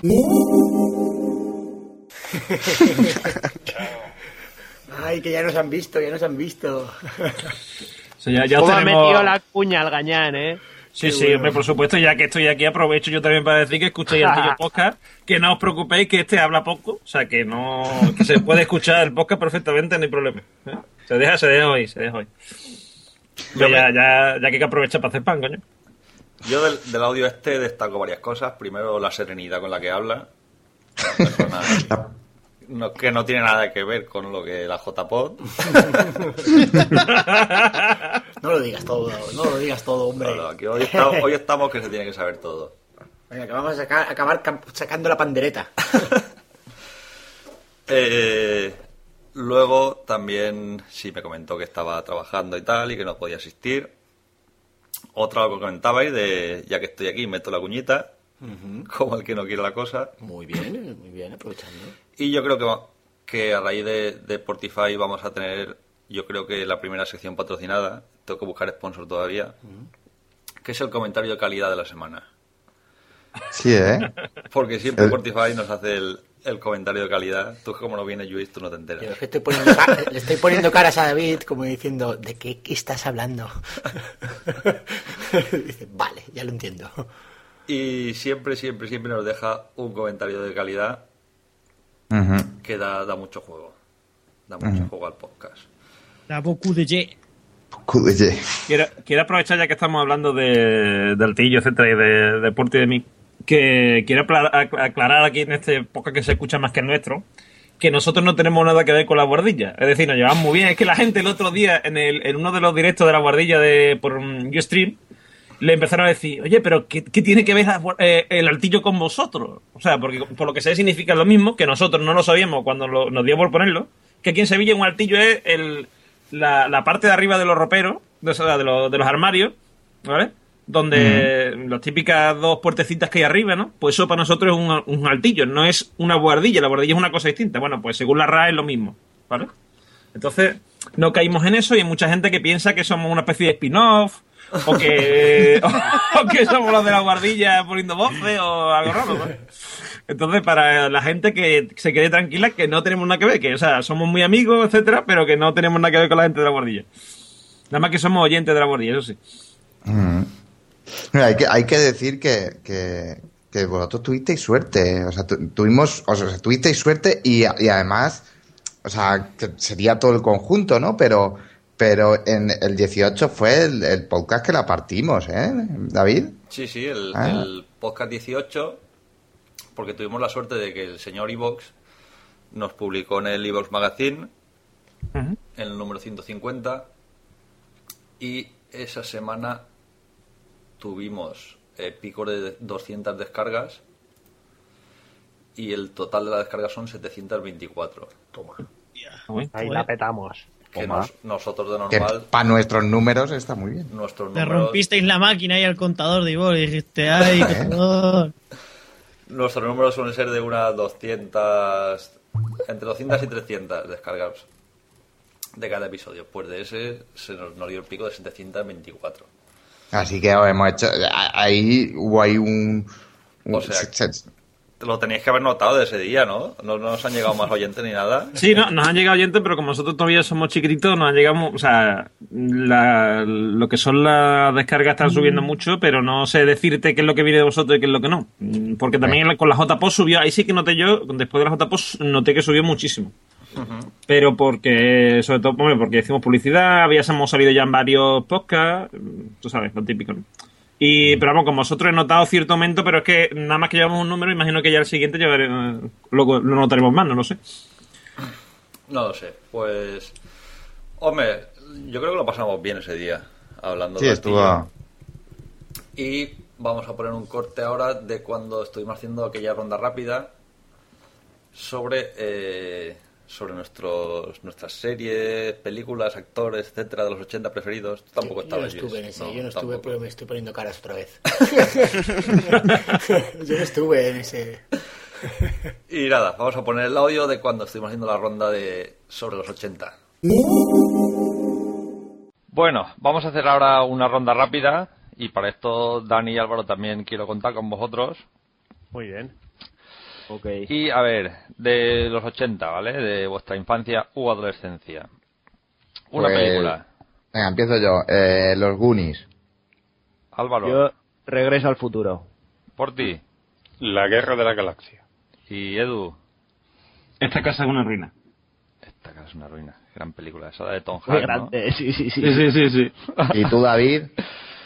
*laughs* Ay, que ya nos han visto, ya nos han visto. *laughs* Sí, ya, ya ¿Cómo ha metido la cuña al gañán, eh? Sí, Qué sí, bueno. hombre, por supuesto, ya que estoy aquí, aprovecho yo también para decir que escuchéis el Tillo *laughs* Podcast, que no os preocupéis que este habla poco, o sea, que no, que se puede escuchar el podcast perfectamente, no hay problema. ¿eh? Se deja, se deja hoy, se deja hoy. Ya, ya, ya que hay que aprovechar para hacer pan, coño. Yo del, del audio este destaco varias cosas. Primero, la serenidad con la que habla. *laughs* Persona no- que no tiene nada que ver con lo que la JPod. *laughs* No lo digas todo, no lo digas todo, hombre. No, no, aquí hoy, estamos, hoy estamos que se tiene que saber todo. Venga, que vamos a sacar- acabar sacando la pandereta. *laughs* Eh, luego también sí me comentó que estaba trabajando y tal y que no podía asistir. Otra lo que comentabais de ya que estoy aquí meto la cuñita, *laughs* como el que no quiere la cosa. Muy bien, muy bien, aprovechando. Y yo creo que, que a raíz de, de Portify vamos a tener, yo creo que la primera sección patrocinada, tengo que buscar sponsor todavía, que es el comentario de calidad de la semana. Sí, ¿eh? Porque siempre El- Portify nos hace el, el comentario de calidad. Tú como no viene Luis, tú no te enteras. Yo es que estoy poniendo *laughs* le estoy poniendo caras a David como diciendo, ¿de qué, qué estás hablando? *laughs* Dice, vale, ya lo entiendo. Y siempre, siempre, siempre nos deja un comentario de calidad que da, da mucho juego. Da mucho juego al podcast. La Boku de Ye. Quiero, quiero aprovechar ya que estamos hablando de, del tillo, etcétera, y de deporte y de mí, que quiero aclarar, ac- aclarar aquí en este podcast que se escucha más que el nuestro, que nosotros no tenemos nada que ver con la guardilla. Es decir, nos llevamos muy bien. Es que la gente el otro día, en, el, en uno de los directos de la guardilla de, por um, Ustream, le empezaron a decir, oye, pero ¿qué, qué tiene que ver la eh, el altillo con vosotros? O sea, porque por lo que sé significa lo mismo, que nosotros no lo sabíamos cuando lo- nos dio por ponerlo, que aquí en Sevilla un altillo es el, la, la parte de arriba de los roperos, de, o sea, de los, de los armarios, ¿vale? Donde las típicas dos puertecitas que hay arriba, ¿no? Pues eso para nosotros es un, un altillo, no es una guardilla, la guardilla es una cosa distinta. Bueno, pues según la RAE es lo mismo, ¿vale? Entonces, no caímos en eso y hay mucha gente que piensa que somos una especie de spin-off *laughs* o que, somos los de la guardilla poniendo voces o algo raro, ¿no? Entonces, para la gente que se quede tranquila, que no tenemos nada que ver, que, o sea, somos muy amigos, etcétera, pero que no tenemos nada que ver con la gente de la guardilla. Nada más que somos oyentes de la guardilla, eso sí. Mira, hay, que, hay que decir que, que, vosotros tuvisteis suerte. O sea, tu- tuvimos, o sea, tuvisteis suerte y, y además, o sea, sería todo el conjunto, ¿no? Pero, pero en el 18 fue el, el podcast que la partimos, ¿eh, David? Sí, sí, el, Ah. el podcast 18, porque tuvimos la suerte de que el señor Evox nos publicó en el Evox Magazine, en el número 150, y esa semana tuvimos eh, pico de 200 descargas y el total de las descargas son 724. Toma. Ahí la petamos. Que nos- nosotros de Que normal, para nuestros números está muy bien. nuestros números, rompisteis la máquina y el contador de Ivor y dijiste, ay, *laughs* ¿Eh? contador. nuestros números suelen ser de unas 200, entre 200 y 300 descargas de cada episodio. Pues de ese se nos, nos dio el pico de 724. Así que hemos hecho. Ahí hubo ahí un. un- O sea, Lo teníais que haber notado de ese día, ¿no? No, no nos han llegado más oyentes ni nada. Sí, no, nos han llegado oyentes, pero como nosotros todavía somos chiquititos, nos han llegado, o sea, la- lo que son las descargas están subiendo mucho, pero no sé decirte qué es lo que viene de vosotros y qué es lo que no. Mm, Porque también con la JPOS subió, ahí sí que noté yo, después de la JPOS noté que subió muchísimo. Pero porque, sobre todo, porque hicimos publicidad, habíamos salido ya en varios podcasts, mm, tú sabes, lo típico, ¿no? Y, pero vamos, con vosotros he notado cierto aumento, pero es que nada más que llevamos un número, imagino que ya el siguiente eh, lo, lo notaremos más, no lo sé. No lo sé. Pues. Hombre, yo creo que lo pasamos bien ese día. Hablando Sí, de estuvo. Y vamos a poner un corte ahora de cuando estuvimos haciendo aquella ronda rápida sobre eh, sobre nuestros nuestras series, películas, actores, etcétera, de los 80 preferidos. Tú tampoco Yo no estabas. estuve en ese, No, yo no estuve, tampoco. pero me estoy poniendo caras otra vez. *laughs* yo no estuve en ese. Y nada, vamos a poner el audio de cuando estuvimos haciendo la ronda de sobre los 80. Bueno, vamos a hacer ahora una ronda rápida y para esto Dani y Álvaro también quiero contar con vosotros. Muy bien. Y a ver, de los 80, ¿vale? De vuestra infancia u adolescencia. Una Pues, película. Venga, empiezo yo. Eh, los Goonies. Álvaro. Yo regreso al futuro. Por ti. La Guerra de la Galaxia. Y Edu. Esta casa es una ruina. Esta casa es una ruina. Gran película. Esa de Tom Hanks, sí, sí, sí. Sí, sí, sí, sí. ¿Y tú, David?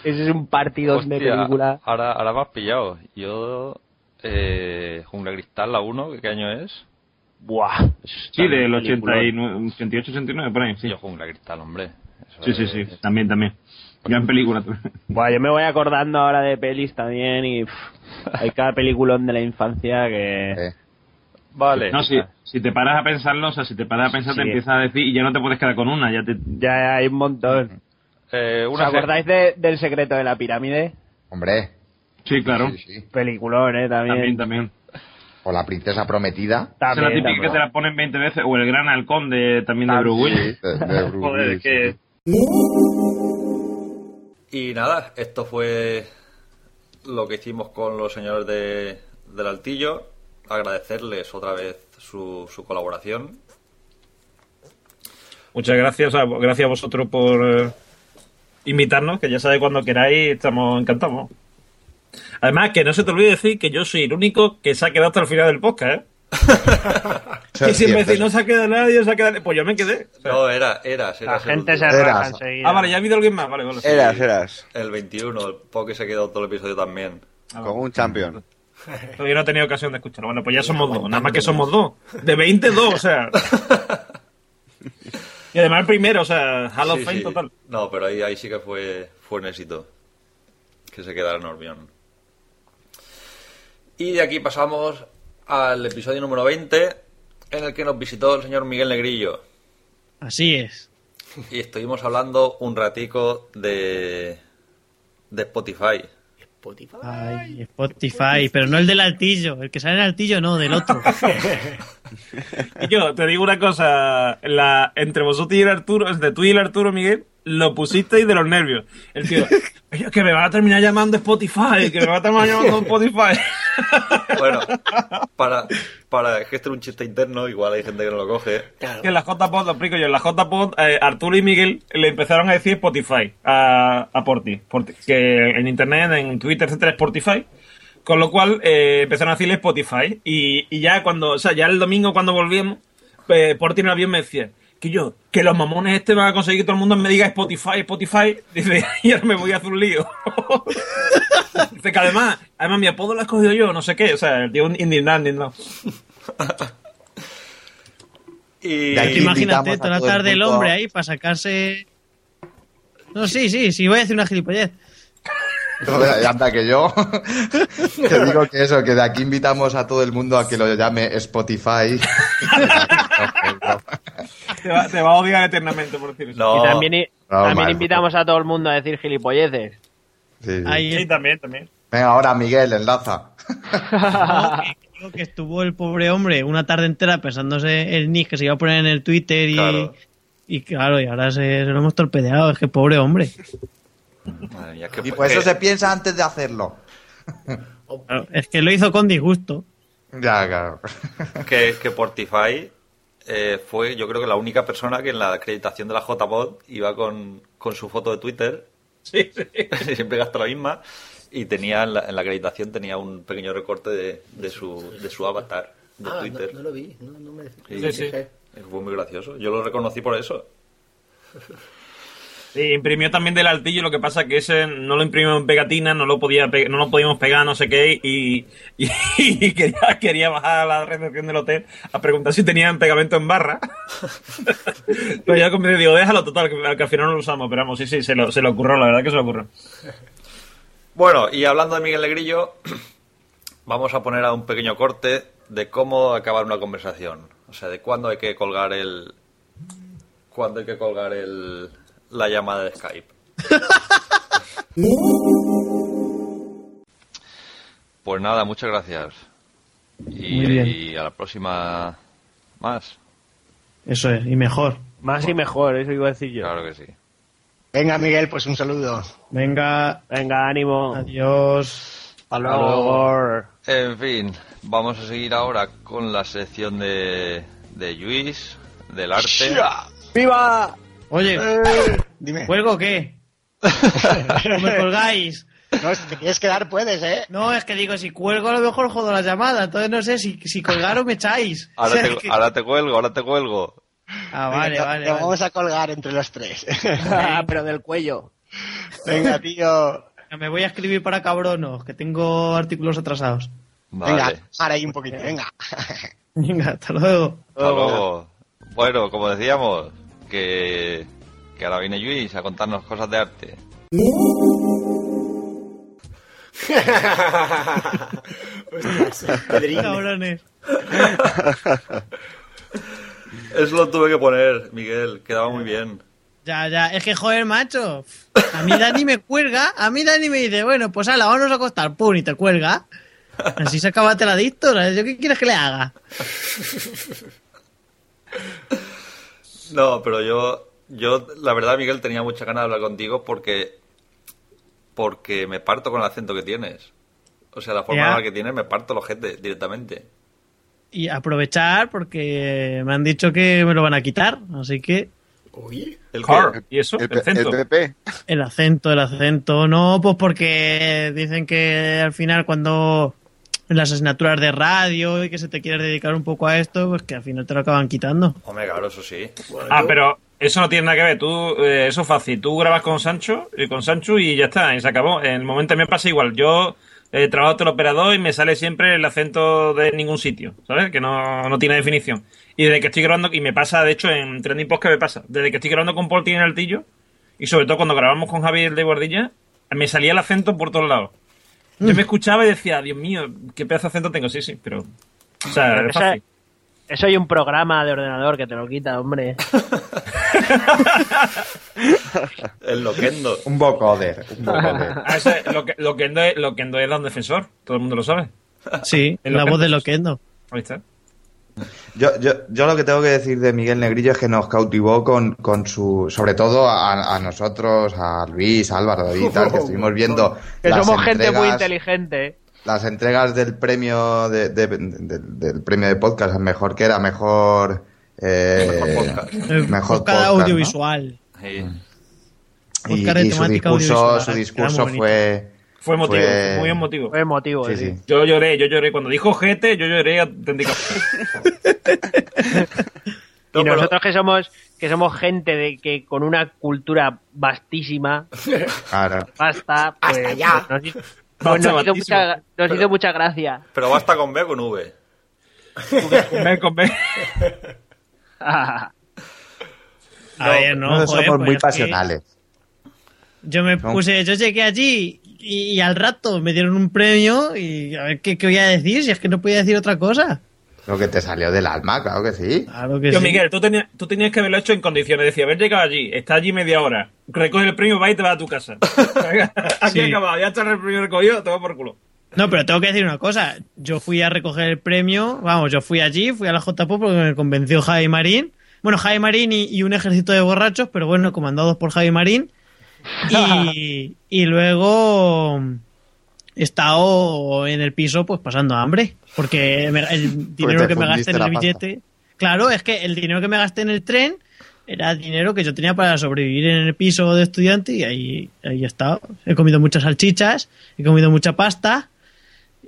Ese es un partido de película. Ahora, ahora me has pillado. Yo... Eh, Jungla Cristal, la 1, ¿qué año es? Buah. Sí, del película. 89, 88, 89, por ahí, sí. Yo Jungla Cristal, hombre. Eso Sí, sí, es- sí, también, también. Gran película. *laughs* Buah, yo me voy acordando ahora de pelis también y pff, hay cada peliculón de la infancia que... Vale. No, si, si te paras a pensarlo, o sea, si te paras a pensar, te Sí. empiezas a decir y ya no te puedes quedar con una, ya te... Ya hay un montón. Eh, ¿Os acordáis de- del secreto de la pirámide? Hombre. Sí, claro. Peliculón, eh, también. También, también. O la princesa prometida. Esa es la típica que te la ponen 20 veces, o el gran halcón de, también de Bruce sí, Willis. de- de *laughs* Bruce Joder, que... Y nada, esto fue lo que hicimos con los señores de, del Altillo. Agradecerles otra vez su, su colaboración. Muchas gracias, a, gracias a vosotros por eh, invitarnos, que ya sabéis cuando queráis, estamos encantados. Además, que no se te olvide decir que yo soy el único que se ha quedado hasta el final del podcast, ¿eh? y siempre decís, no se ha quedado nadie, se ha quedado... Pues yo me quedé. No, era, eras, eras. La el gente se raja enseguida. Ah, vale, ya ha habido alguien más, vale, vale. Eras, eras. El 21, el Poke se quedó todo el episodio también. Con un champion. *laughs* Todavía no he tenido ocasión de escucharlo. Bueno, pues ya somos dos, nada más que somos dos. De 20, dos, o sea... *laughs* y además el primero, o sea, Hall of Sí, Fame sí. total. No, pero ahí, ahí sí que fue, fue un éxito. Que se quedara en Orbión. Y de aquí pasamos al episodio número 20, en el que nos visitó el señor Miguel Negrillo. Así es. Y estuvimos hablando un ratico de, de Spotify. Ay, Spotify, pero no el del altillo. El que sale en altillo, no, del otro. *laughs* *laughs* Y yo te digo una cosa, la, entre vosotros y el Arturo, entre tú y el Arturo, Miguel, lo pusisteis de los nervios. El tío, *laughs* "Oye, que me va a terminar llamando Spotify, que me va a terminar llamando *laughs* Spotify. Bueno, para, para que esto es un chiste interno, igual hay gente que no lo coge. Que en la JPod, lo explico yo, en la JPod, eh, Arturo y Miguel le empezaron a decir Spotify a, a Porti, Porti, que en internet, en Twitter, etcétera, es Spotify. Con lo cual eh, empezaron a decirle Spotify. Y, y ya cuando, o sea, ya el domingo cuando volvíamos, Porti en el avión me decía, que yo, que los mamones este van a conseguir que todo el mundo me diga Spotify, Spotify. *laughs* Dice, y ahora me voy a hacer un lío. *laughs* Dice que además, además mi apodo lo he escogido yo, no sé qué. O sea, el tío indignado, indignado. *laughs* Y Imagínate toda la tarde el hombre ahí para sacarse. No, sí, sí, sí, voy a decir una gilipollez. Joder, Anda, que yo *laughs* te digo que eso, que de aquí invitamos a todo el mundo a que lo llame Spotify. *laughs* te, va, te va a odiar eternamente por decir eso. Y también, No, también mal. invitamos a todo el mundo a decir gilipolleces. Sí, sí. Ahí Sí, también, también. Venga, ahora Miguel, enlaza. No, que estuvo el pobre hombre una tarde entera pensándose el nick que se iba a poner en el Twitter y Claro. y claro, y ahora se, se lo hemos torpedeado. Es que pobre hombre. Madre mía, que- Y por eso que- se piensa antes de hacerlo. Claro, es que lo hizo con disgusto. Ya, claro. que, que Portify eh, fue, yo creo que la única persona que en la acreditación de la JPod iba con, con su foto de Twitter. Sí, sí. *laughs* Siempre gasta la misma. Y tenía en la, en la acreditación tenía un pequeño recorte de, de su, de su avatar de Ah, no, Twitter. no lo vi. No, no me Sí, sí. Fue muy gracioso. Yo lo reconocí por eso. Imprimió también del altillo, lo que pasa que ese no lo imprimió en pegatina, no lo podía no lo podíamos pegar, no sé qué, y, y- *laughs* y quería, quería bajar a la recepción del hotel a preguntar si tenían pegamento en barra. *laughs* Pero ya como digo, déjalo total, que, que al final no lo usamos, pero vamos, sí, sí, se lo, se lo ocurrió, la verdad que se lo ocurrió. Bueno, y hablando de Miguel Negrillo, *clears throat* vamos a poner a un pequeño corte de cómo acabar una conversación. O sea, de cuándo hay que colgar el. cuándo hay que colgar el. La llamada de Skype. *laughs* Pues nada, muchas gracias. Y, a la próxima más. Eso es, y mejor. Más y mejor, eso iba a decir yo. Claro que sí. Venga, Miguel, pues un saludo. Venga, Venga, ánimo. adiós. Hasta Hasta luego. En fin, vamos a seguir ahora con la sección de, de Luis, del arte. ¡Viva! Oye, Eh, dime. ¿cuelgo o qué? *laughs* ¿No me colgáis? No, si te quieres quedar, puedes, ¿eh? No, es que digo, si cuelgo a lo mejor jodo la llamada, entonces no sé si, si colgar o me echáis. *laughs* O Ahora sea, te, es que- ahora te cuelgo, ahora te cuelgo. Ah, vale, Venga, vale. te vale. vamos a colgar entre los tres. Ah, pero del cuello. Venga, *laughs* tío. Me voy a escribir para cabronos, que tengo artículos atrasados. Vale. Venga, para ahí un poquito, venga. Venga, hasta luego. Hasta luego. Bueno, como decíamos, que, que ahora viene Luis a contarnos cosas de arte. *laughs* Ostras. Cabrones. Eso lo tuve que poner, Miguel, quedaba muy bien. Ya, ya, es que joder, macho. A mí Dani me cuelga, a mí Dani me dice, bueno, pues ala, vamos a acostar, pum, y te cuelga. Así se acaba ¿sabes? ¿Yo qué quieres que le haga? *laughs* No, pero yo, yo, la verdad, Miguel, tenía mucha ganas de hablar contigo porque, porque me parto con el acento que tienes. O sea, la forma Ya. en la que tienes me parto los gente directamente. Y aprovechar porque me han dicho que me lo van a quitar, así que Uy. ¿El Car. ¿Y eso? El, acento. el el acento, el acento, no, pues porque dicen que al final cuando en las asignaturas de radio y que se te quieres dedicar un poco a esto, pues que al final te lo acaban quitando. Hombre, claro, eso sí. Ah, pero eso no tiene nada que ver. Tú, eh, eso es fácil. Tú grabas con Sancho y con Sancho y ya está, y se acabó. En el momento me pasa igual. Yo eh, trabajo teleoperador y me sale siempre el acento de ningún sitio, ¿sabes? Que no, no tiene definición. Y desde que estoy grabando, y me pasa, de hecho, en Trending Post que me pasa, desde que estoy grabando con Paul tiene Altillo, y sobre todo cuando grabamos con Javier de Guardilla, me salía el acento por todos lados. Yo me escuchaba y decía, Dios mío, qué pedazo de acento tengo. Sí, sí, pero. O sea, Pero es eso, fácil. eso hay un programa de ordenador que te lo quita, hombre. *laughs* El loquendo. Un vocoder. Un vocoder. Ah, eso es- lo que lo que endo es, lo que endo es Don Defensor, todo el mundo lo sabe. Sí, En la voz de. Loquendo. Ahí está. Yo, yo, yo lo que tengo que decir de Miguel Negrillo es que nos cautivó con, con su, sobre todo a, a nosotros, a Luis, a Álvaro, David y tal, que *laughs* estuvimos viendo Que las somos gente muy entregas- inteligente. las entregas del premio de, de- de- del premio de podcast mejor que era mejor eh, Mejor podcast. El mejor podcast audiovisual. Sí. y, y su discurso su discurso fue Fue emotivo, Fue- muy emotivo. Fue emotivo, sí, sí. sí. Yo lloré, yo lloré. Cuando dijo gente, yo lloré *laughs* y pero- nosotros que somos que somos gente de que con una cultura vastísima, claro. basta, pues, Hasta ya. nos, hizo- *laughs* Basta, pues nos hizo mucha, nos hizo mucha gracia. Pero basta con B o con V. Con B, con B. *laughs* A ver, no, joder, somos pues muy que pasionales. Yo me puse, yo llegué allí y, y al rato me dieron un premio y a ver qué, qué voy a decir si es que no podía decir otra cosa. Lo que te salió del alma, claro que sí. Claro que Yo, sí. Miguel, tú tenías, tú tenías que haberlo hecho en condiciones. Decía, haber llegado allí, está allí media hora, recoge el premio, va y te vas a tu casa. *laughs* Aquí Sí. acabado, ya está el premio recogido, te va por culo. No, pero tengo que decir una cosa. Yo fui a recoger el premio, vamos, yo fui allí, fui a la JPO porque me convenció Javi Marín. Bueno, Javi Marín y, y un ejército de borrachos, pero bueno, comandados por Javi Marín. *laughs* Y, y luego he estado en el piso pues pasando hambre. Porque el *laughs* dinero que me gasté en el pasta. billete... Claro, es que el dinero que me gasté en el tren era dinero que yo tenía para sobrevivir en el piso de estudiante y ahí, ahí he estado. He comido muchas salchichas, he comido mucha pasta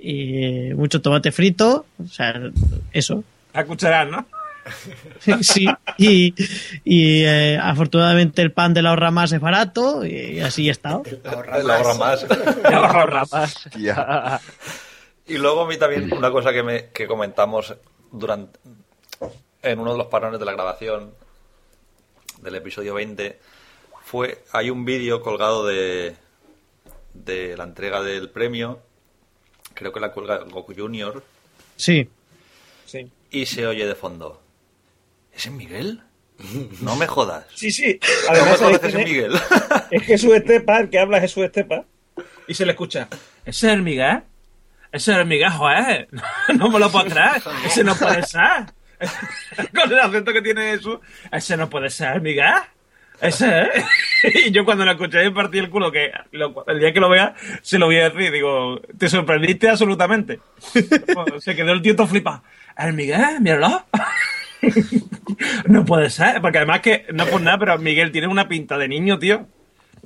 y mucho tomate frito, o sea, eso. A cucharar, ¿no? *laughs* Sí, y, y eh, afortunadamente el pan de la ahorra más es barato y así he estado. La ahorra más. La ahorra más. *laughs* Y luego a mí también una cosa que, me, que comentamos durante en uno de los parones de la grabación del episodio 20 fue hay un vídeo colgado de de la entrega del premio creo que la cuelga Goku Junior Sí. Sí. y se oye de fondo ¿ese es Miguel? *laughs* no me jodas Sí, sí. ¿Cómo Además, ahí conoces a tiene- Miguel? *laughs* es Jesús Estepa, el que habla es Jesús Estepa. Y se le escucha. ¿Ese es el Miguel? Ese es el Miguel, joder. *laughs* No me lo puedo creer. Ese no puede ser. Con el acento que tiene Jesús. Ese no puede ser, Miguel. Ese es. Y yo cuando lo escuché me partí el culo que lo- el día que lo vea se lo voy a decir. Digo, te sorprendiste absolutamente. Se quedó el tío todo flipado. ¿El Miguel? Míralo. *laughs* No puede ser, porque además que, no por nada, pero Miguel tiene una pinta de niño, tío.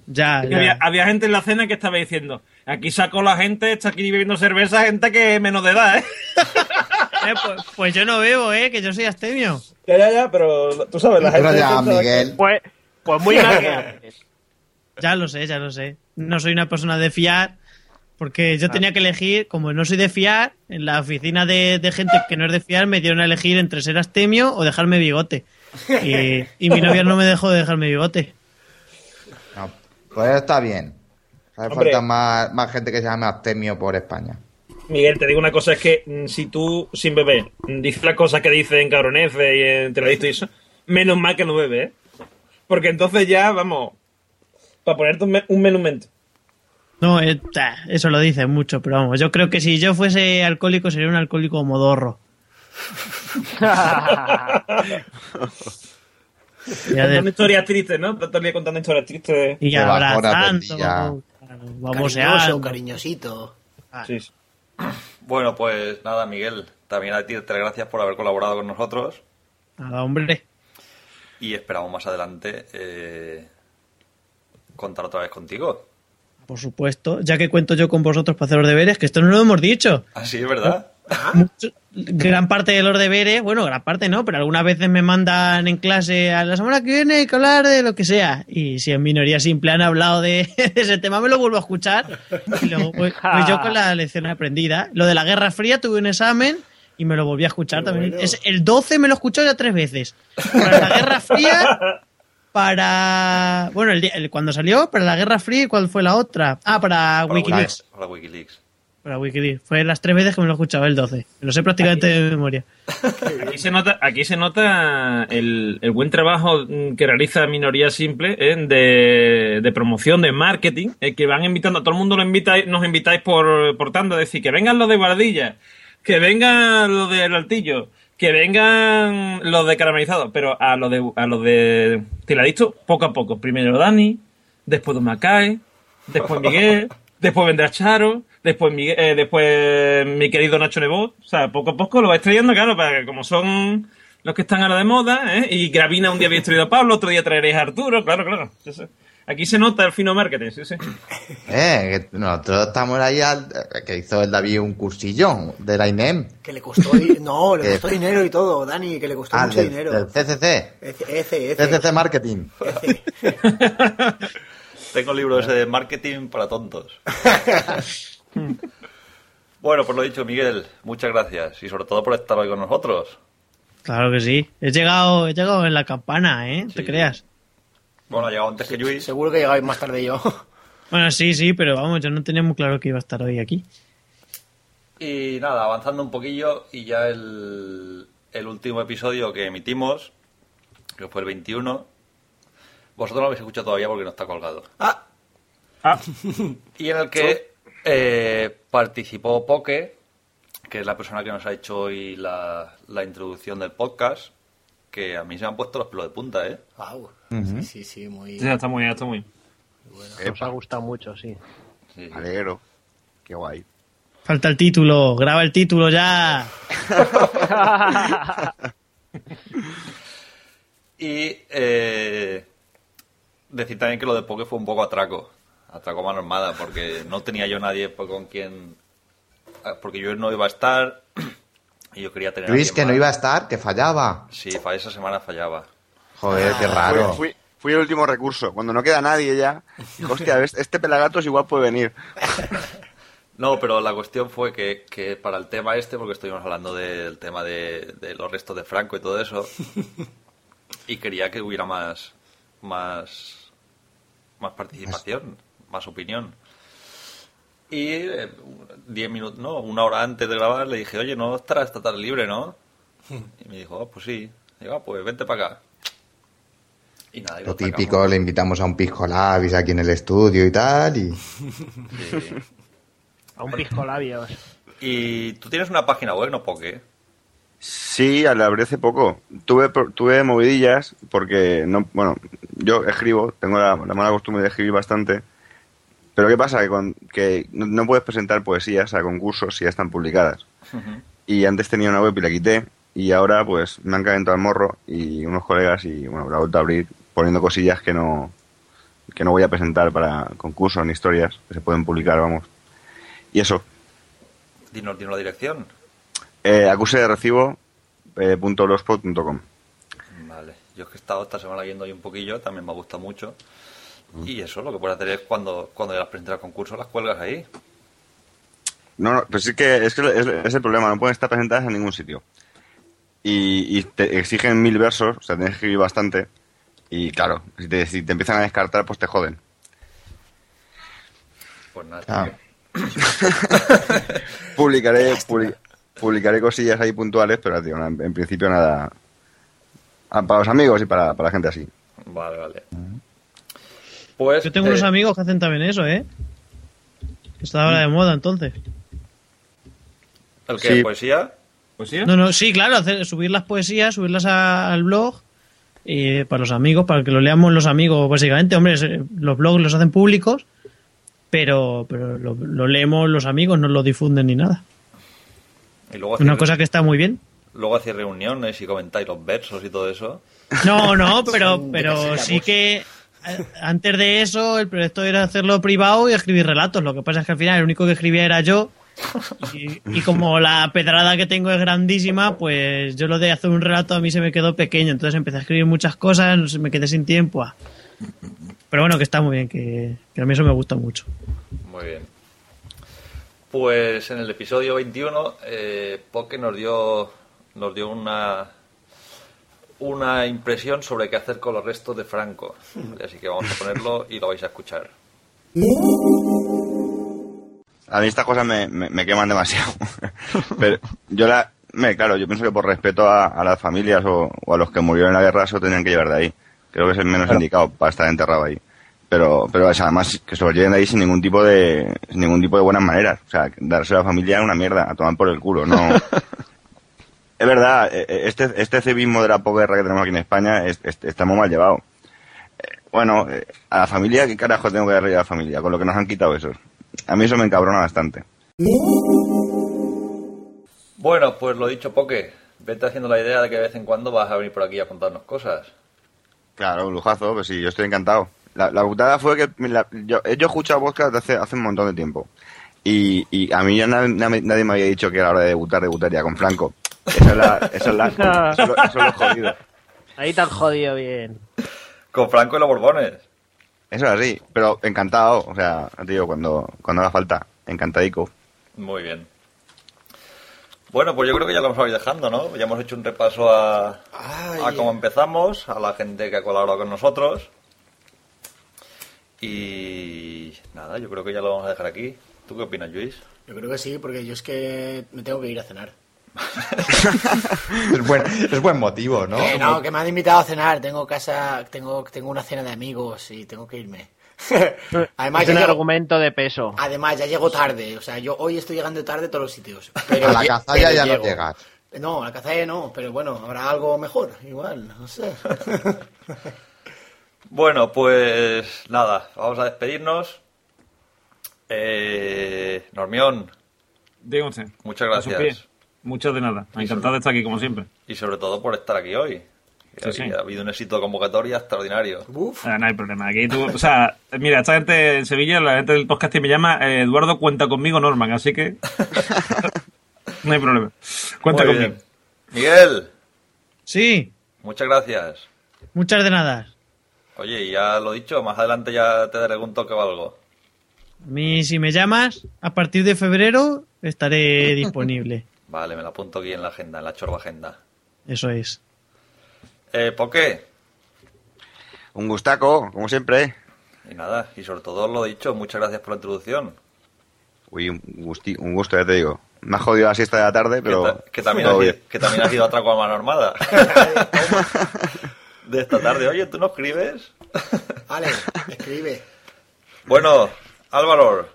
Ya, ya. Había, había gente en la cena que estaba diciendo, aquí sacó la gente, está aquí bebiendo cerveza, gente que es menos de edad, ¿eh? *laughs* Eh, pues, pues yo no bebo, ¿eh? Que yo soy astemio. Ya, ya, ya, pero tú sabes, la Pero gente... ya, que- Miguel. Pues, pues muy mal que *laughs* haces. Ya lo sé, ya lo sé. No soy una persona de fiar, porque yo tenía que elegir, como no soy de fiar, en la oficina de, de gente que no es de fiar me dieron a elegir entre ser astemio o dejarme bigote. Y, *laughs* y mi novia no me dejó de dejarme bigote. No, pues está bien. Hace Hombre. falta más, más gente que se llame Artemio por España. Miguel, te digo una cosa, es que mm, si tú, sin beber, mm, dices las cosas que dicen en Cabronece y en Teledicto y eso, menos mal que no bebe, ¿eh? Porque entonces ya, vamos, para ponerte un, me- un menumento. No, eh, eso lo dicen mucho, pero vamos, yo creo que si yo fuese alcohólico sería un alcohólico modorro. *laughs* Contando historias tristes, ¿no? Todo el día contando historias tristes. y abrazando, claro, Cariñoso, cariñosito. Sí, sí. bueno pues nada Miguel también a ti te las gracias por haber colaborado con nosotros Nada, hombre. y esperamos más adelante eh, contar otra vez contigo Por supuesto, ya que cuento yo con vosotros para hacer los deberes, que esto no lo hemos dicho. así es verdad Mucho- gran parte de los deberes, bueno, gran parte no, pero algunas veces me mandan en clase a la semana que viene hay que hablar de lo que sea. Y si en minoría simple han hablado de, *laughs* de ese tema, me lo vuelvo a escuchar. Y luego pues, pues yo con la *laughs* lección aprendida. Lo de la Guerra Fría tuve un examen y me lo volví a escuchar también. Es, el 12 me lo escuchó ya tres veces. Para la Guerra Fría, para... Bueno, el, día- el- cuando salió, para la Guerra Fría y cuál fue la otra. Ah, para Para Wikileaks. Wiki- para Wikileaks Para Wikileaks. Fue las tres veces que me lo escuchaba el 12. Me lo sé prácticamente de memoria. Aquí se nota, aquí se nota el, el buen trabajo que realiza Minoría Simple ¿eh? de, de promoción, de marketing, eh, que van invitando, a todo el mundo lo invitáis, nos invitáis por, por tanto, es decir, que vengan los de Guardilla, que vengan los del Altillo, que vengan los de Caramelizado, pero a los de, a los de Tiladicto, poco a poco. Primero Dani, después Macae, después Miguel, *laughs* después vendrá Charo, después Miguel, eh, después mi querido Nacho Nebot. O sea, poco a poco lo vais trayendo, claro, para que como son los que están ahora de moda, ¿eh? y Gravina un día habéis traído a Pablo, otro día traeréis a Arturo, claro, claro. Sí, sí. Aquí se nota el fino marketing, sí, sí. *coughs* Eh, que nosotros estamos ahí al, que hizo el David un cursillo de la INEM. Que le costó, no, le *laughs* Que- costó dinero y todo, Dani, que le costó Ah, mucho del, dinero. del CCC. CCC Marketing. *laughs* Tengo el libro ese de marketing para tontos. *laughs* bueno, pues lo dicho, Miguel, muchas gracias y sobre todo por estar hoy con nosotros. Claro que sí. He llegado, he llegado en la campana, ¿eh? No te creas. Bueno, ha llegado antes que Luis. Seguro que llegáis más tarde yo. *laughs* Bueno, sí, sí, pero vamos, yo no tenía muy claro que iba a estar hoy aquí. Y nada, avanzando un poquillo y ya el, el último episodio que emitimos, que fue el 21, vosotros no lo habéis escuchado todavía porque no está colgado. Ah. *laughs* Y en el que eh, participó Poke, que es la persona que nos ha hecho hoy la, la introducción del podcast, que a mí se me han puesto los pelos de punta, ¿eh? Wow. Ujú. Sí, sí, sí, muy... Sí, está muy bien, está muy bien. Nos ha gustado mucho, sí. Alegro. Qué guay. Falta el título, graba el título ya. *laughs* Y eh, decir también que lo de Poke fue un poco atraco. Atraco mano armada, porque no tenía yo nadie pues, con quien. Porque yo no iba a estar y yo quería tener. a Luis, que no iba a estar, que fallaba. Sí, esa semana fallaba. Joder, qué raro. Fui, fui- fui el último recurso. Cuando no queda nadie ya, *laughs* hostia, este este pelagatos igual puede venir. *laughs* No, pero la cuestión fue que, que para el tema este, porque estuvimos hablando del tema de, de los restos de Franco y todo eso, *laughs* y quería que hubiera más, más, más participación, más opinión. Y eh, diez minutos, no, una hora antes de grabar le dije, oye, no estará esta tarde libre, ¿no? *laughs* Y me dijo, "Ah, pues sí. Digo, "Ah, pues vente para acá. Y nada, Lo típico, le invitamos a un pisco labis aquí en el estudio y tal. Y... A un pisco labios. Y tú tienes una página web, no Poke. Sí, la abrí hace poco. Tuve, tuve movidillas porque, no, bueno, yo escribo, tengo la, la mala costumbre de escribir bastante. Pero ¿qué pasa? Que, con- que no, no puedes presentar poesías a concursos si ya están publicadas. Y antes tenía una web y la quité. Y ahora pues me han calentado el morro y unos colegas y bueno, la he vuelto a abrir poniendo cosillas que no, que no voy a presentar para concursos ni historias que se pueden publicar, vamos. Y eso, Dinos, dinos la dirección. eh, acuse de recibo eh, punto blogspot.com. Vale, yo es que he estado esta semana viendo ahí un poquillo, también me ha gustado mucho. Y eso, lo que puedes hacer es cuando, cuando ya las presentas al concurso, las cuelgas ahí. No, no, pues es que es, que es, es el problema, no pueden estar presentadas en ningún sitio. Y, y te exigen mil versos, o sea, tienes que escribir bastante. Y claro, si te, si te empiezan a descartar, pues te joden. Pues nada, Ah. *laughs* publicaré, publi- publicaré cosillas ahí puntuales, pero tío, en, en principio nada. Ah, Para los amigos y para, para la gente así. Vale, vale. Pues, Yo tengo eh, unos amigos que hacen también eso, ¿eh? Está ahora de moda entonces. ¿El que Sí. poesía? No, no, sí, claro, hacer, subir las poesías, subirlas a- al blog y para los amigos, para que lo leamos los amigos, básicamente. Hombre, es- los blogs los hacen públicos, pero, pero lo, lo leemos los amigos, no lo difunden ni nada. Y luego Una cosa que está muy bien. Luego hacéis reuniones y comentáis los versos y todo eso. No, no, pero, *laughs* pero sí que eh, antes de eso el proyecto era hacerlo privado y escribir relatos. Lo que pasa es que al final el único que escribía era yo. Y, y como la pedrada que tengo es grandísima, pues yo lo de hacer un relato a mí se me quedó pequeño. Entonces empecé a escribir muchas cosas, me quedé sin tiempo. ah. Pero bueno, que está muy bien, que, a mí eso me gusta mucho. Muy bien. Pues en el episodio 21, eh, Poke nos dio, nos dio una, una impresión sobre qué hacer con los restos de Franco. *laughs* Así que vamos a ponerlo y lo vais a escuchar. A mí estas cosas me, me, me queman demasiado. *laughs* Pero yo la... Me, claro, yo pienso que por respeto a, a las familias o, o a los que murieron en la guerra, eso tenían que llevar de ahí. Creo que es el menos indicado para estar enterrado ahí. Pero, pero o sea, además que se lo lleven de ahí sin ningún tipo de, sin ningún tipo de buenas maneras. O sea, darse a la familia es una mierda, a tomar por el culo, no. *laughs* es verdad, eh, eh, este, este cebismo de la posguerra que tenemos aquí en España es, es- está muy mal llevado. Eh, Bueno, a la familia, ¿qué carajo tengo que darle a la familia? Con lo que nos han quitado eso. A mí eso me encabrona bastante. Bueno, pues lo dicho, Poke, vete haciendo la idea de que de vez en cuando vas a venir por aquí a contarnos cosas. Claro, un lujazo, pues sí, yo estoy encantado. La, la putada fue que la- yo, yo he escuchado podcast hace, hace un montón de tiempo. Y, y a mí ya na- na- nadie me había dicho que a la hora de debutar, debutaría con Franco. Esa es la, esa es la, *laughs* eso, es lo- eso es lo jodido. Ahí te han jodido bien. Con Franco y los Borbones. Eso es así, pero encantado, o sea, tío, cuando, cuando haga falta, encantadico. Muy bien. Bueno, pues yo creo que ya lo a ir dejando, ¿no? Ya hemos hecho un repaso a, a cómo empezamos, a la gente que ha colaborado con nosotros. Y nada, yo creo que ya lo vamos a dejar aquí. ¿Tú qué opinas, Luis? Yo creo que sí, porque yo es que me tengo que ir a cenar. *laughs* es, buen, es buen motivo, ¿no? Eh, no, que me han invitado a cenar. Tengo casa, tengo, tengo una cena de amigos y tengo que irme. *laughs* Además, es ya un llego- argumento de peso. Además, ya llego tarde. O sea, yo hoy estoy llegando tarde a todos los sitios. Pero a la cazalla ya llego. no llegas. No, a la cazalla no, pero bueno, habrá algo mejor, igual, no sé. *laughs* Bueno, pues nada, vamos a despedirnos. Eh, Normión, Dígame usted. muchas gracias. Muchas de nada. Encantado de estar aquí, como siempre. Y sobre todo por estar aquí hoy. Sí, sí. Ha habido un éxito de convocatoria extraordinario. Ah, no hay problema. Aquí tú, o sea, mira, esta gente en Sevilla, la gente del podcast me llama eh, Eduardo Cuenta conmigo Norman, así que *laughs* no hay problema. Cuenta Muy conmigo. bien. Miguel, Sí, muchas gracias. muchas de nada. Oye, y ya lo dicho, más adelante ya te daré un toque o algo. A mí, si me llamas, a partir de febrero estaré *laughs* disponible. Vale, me la apunto aquí en la agenda, en la chorba agenda. Eso es. Eh, ¿Por qué? Un gustaco, como siempre. Y nada, y sobre todo lo dicho, muchas gracias por la introducción. Uy, un, gusti- un gusto, ya te digo. Me ha jodido la siesta de la tarde, pero... Que, ta- que también has, bien. que también has ido a otra mano armada. *laughs* *laughs* de esta tarde. Oye, ¿tú no escribes? *laughs* Vale, escribe. Bueno, Álvaro.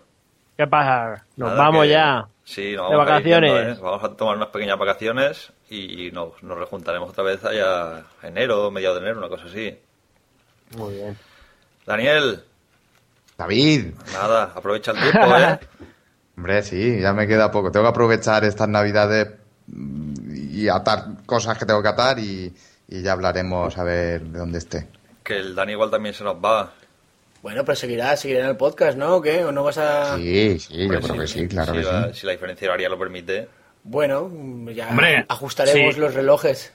¿Qué pasa? Nos nada, vamos que- ya. Sí, nos De vamos yendo, vacaciones. ¿eh? Vamos a tomar unas pequeñas vacaciones y nos, nos rejuntaremos otra vez allá enero, mediados de enero, una cosa así. Muy bien. Daniel, David. nada, aprovecha el tiempo, ¿eh? *laughs* Hombre, sí, ya me queda poco. Tengo que aprovechar estas navidades mm, y atar cosas que tengo que atar y, y ya hablaremos a ver de dónde esté. Que el Dani igual también se nos va. Bueno, pero seguirá, seguirá en el podcast, ¿no? ¿O qué? ¿O no vas a...? Sí, sí, yo creo que sí, claro si que la, sí. Si la diferencia horaria lo permite. Bueno, ya Hombre, ajustaremos sí. los relojes.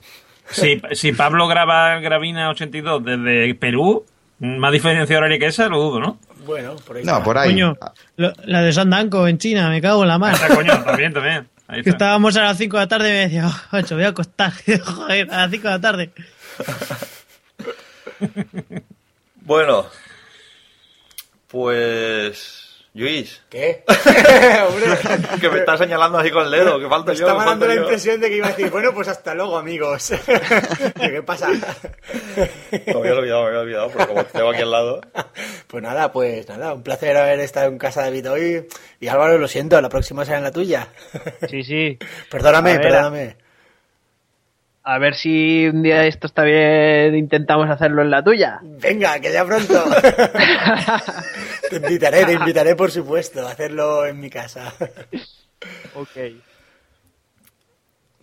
Si, si Pablo graba Gravina 82 desde Perú, más diferencia horaria que esa, lo dudo, ¿no? Bueno, por ahí No, por ahí. Coño, lo- la de Sandanco en China, me cago en la mano. Ah, coño, también, también. Ahí Que está. estábamos a las 5 de la tarde y me decía, oh, macho, voy a acostar. *laughs* Joder, a las 5 de la tarde. *laughs* Bueno, pues. Luis, ¿Qué? *laughs* Hombre, que me está señalando así con el dedo, que falta me yo. estaba dando la yo. impresión de que iba a decir, bueno, pues hasta luego, amigos. *laughs* ¿Qué pasa? Me había olvidado, me había olvidado, porque como tengo aquí al lado. Pues nada, pues nada, un placer haber estado en casa de David hoy. Y Álvaro, lo siento, la próxima será en la tuya. Sí, sí. Perdóname, ver, perdóname. A ver si un día esto está bien, intentamos hacerlo en la tuya. Venga, que ya pronto. *laughs* te invitaré, te invitaré, por supuesto, a hacerlo en mi casa. Ok.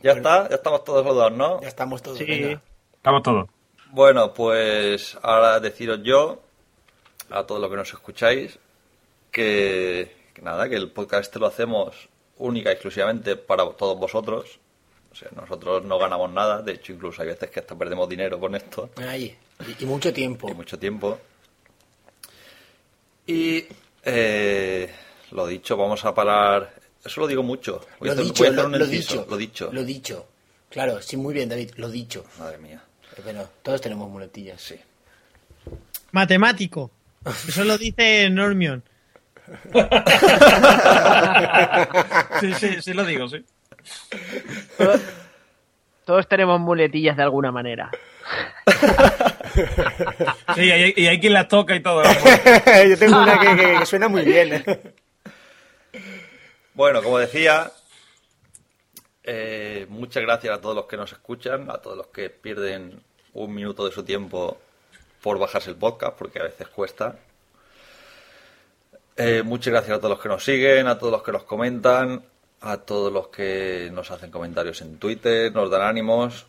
Ya está, ya estamos todos saludados, ¿no? Ya estamos todos. Sí. venga. Estamos todos. Bueno, pues ahora deciros yo, a todos los que nos escucháis, que, que nada, que el podcast este lo hacemos única y exclusivamente para todos vosotros. O sea, nosotros no ganamos nada, de hecho incluso hay veces que hasta perdemos dinero con esto. Y, y mucho tiempo. y mucho tiempo. Y eh, lo dicho, vamos a parar. Eso lo digo mucho. Voy a Lo hacer- dicho, voy a hacer lo, un lo inciso, dicho. Lo dicho. Lo dicho. Claro, sí, muy bien, David, lo dicho. Madre mía. Bueno, todos tenemos muletillas. Sí. Matemático. Eso lo dice Normion. *laughs* Sí, sí, sí lo digo, sí. Todos, todos tenemos muletillas de alguna manera. *laughs* Sí, y hay, y hay quien las toca y todo. *laughs* Yo tengo una que, que- que suena muy bien. Bueno, como decía, eh, muchas gracias a todos los que nos escuchan, a todos los que pierden un minuto de su tiempo por bajarse el podcast, porque a veces cuesta. Eh, muchas gracias a todos los que nos siguen, a todos los que nos comentan, a todos los que nos hacen comentarios en Twitter, nos dan ánimos.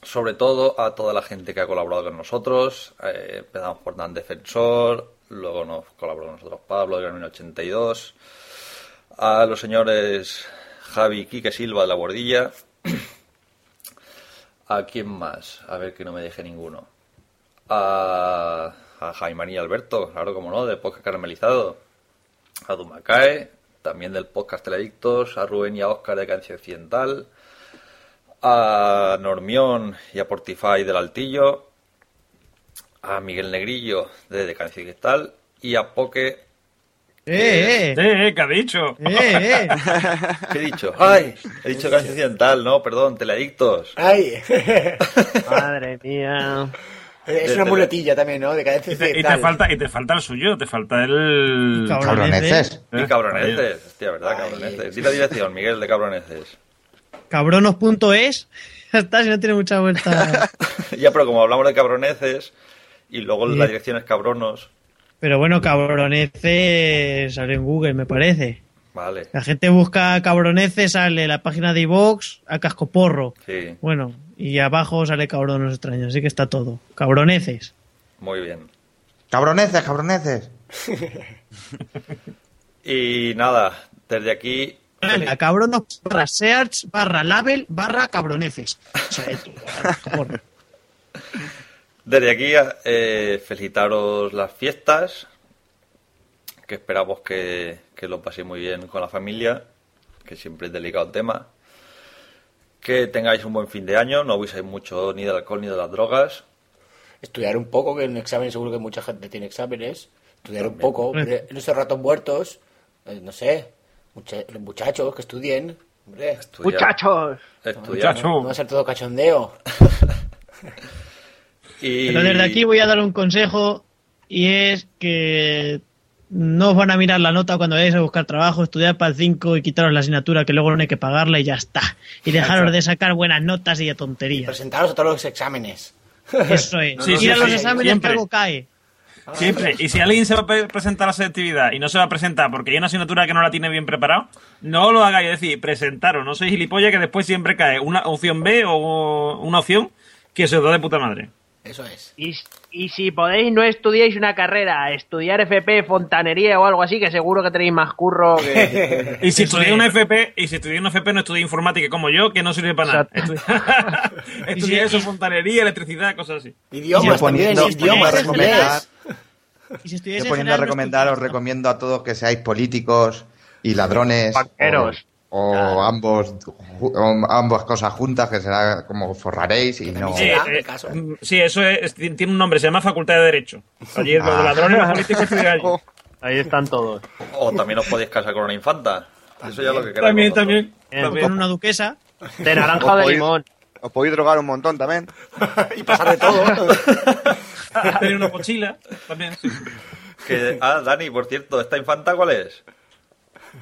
Sobre todo a toda la gente que ha colaborado con nosotros. Eh, empezamos por Dan Defensor, luego nos colaboró con nosotros Pablo de Gramino 82 a los señores Javi Quique Silva de la Bordilla. *clears throat* ¿A quién más? A ver que no me deje ninguno. A, a Jaime y Alberto, claro, como no, de Podcast Caramelizado. A Dumacae, también del Podcast Teledictos. A Rubén y a Oscar de Cancia Occidental. A Normión y a Portify del Altillo. A Miguel Negrillo de Decadencia Cristal. Y a Poke Eh, eh. Eh, eh, ¿qué ha dicho? Eh, eh. *laughs* ¿Qué he dicho? ¡Ay! He dicho cadencia occidental, no, perdón, teleadictos. Ay. *laughs* Madre mía. Es una muletilla también, ¿no? De cadencia Y te, y te occidental. falta, y te falta el suyo, te falta el... Cabroneces. Y cabroneces, hostia, ¿verdad? Cabroneces. Di la dirección, Miguel, de cabroneces. Cabronos.es. *laughs* Ya está, si no tiene mucha vuelta. *laughs* ya, pero como hablamos de cabroneces y luego la dirección es cabronos, Pero bueno, cabroneces sale en Google, me parece. vale. La gente busca cabroneces, sale la página de iVox a cascoporro. Sí, Bueno, y abajo sale cabronos extraños, así que está todo. Cabroneces. muy bien. Cabroneces, cabroneces. *laughs* Y nada, desde aquí Anda, cabronos barra search barra label barra cabroneces. O sea, porro. Desde aquí, eh, felicitaros las fiestas, que esperamos que, que lo paséis muy bien con la familia, que siempre es delicado el tema. Que tengáis un buen fin de año, no abuséis mucho ni del alcohol ni de las drogas. Estudiar un poco, que en examen seguro que mucha gente tiene exámenes. Estudiar un poco. hombre, En esos ratos muertos, eh, no sé, mucha- los muchachos que estudien. Hombre. Muchachos. Estudiar. No va a ser todo cachondeo. *laughs* Y... Pero desde aquí voy a dar un consejo y es que no os van a mirar la nota cuando vayáis a buscar trabajo, estudiar para el 5 y quitaros la asignatura que luego no hay que pagarla y ya está. Y dejaros de sacar buenas notas y de tonterías. Presentaros a todos los exámenes. *laughs* Eso es. Sí, Ir sí, a los sí, exámenes siempre. que algo cae. Siempre. Y si alguien se va a pre- presentar a la selectividad y no se va a presentar porque hay una asignatura que no la tiene bien preparado, no lo hagáis. Es decir, presentaros. No sois gilipollas que después siempre cae una opción B o una opción que se os da de puta madre. Eso es. Y, y si podéis, no estudiéis una carrera, estudiar FP, fontanería o algo así, que seguro que tenéis más curro que... *laughs* Y si estudiáis una FP, y si estudiáis una FP no estudiáis informática como yo, que no sirve para nada. Estudiáis *laughs* *laughs* eso, fontanería, electricidad, cosas así. Idiomas también, poniendo- idiomas, recomendar. Y si en poniendo a recomendar, os recomiendo a todos que seáis políticos y ladrones. Banqueros. O, o ambos, ju- o ambas cosas juntas, que será como forraréis y no. Sí, eh, mm, sí, eso es, tiene un nombre, se llama Facultad de Derecho. Allí los Ah. ladrones, los políticos allí. *laughs* Ahí están todos. O también os podéis casar con una infanta. Eso ya es lo que queráis. También, también. Con una duquesa. De naranja de limón. Os podéis drogar un montón también. *laughs* y pasar de todo. *laughs* Tener una mochila, también. sí. Que, ah, Dani, por cierto, ¿esta infanta cuál es?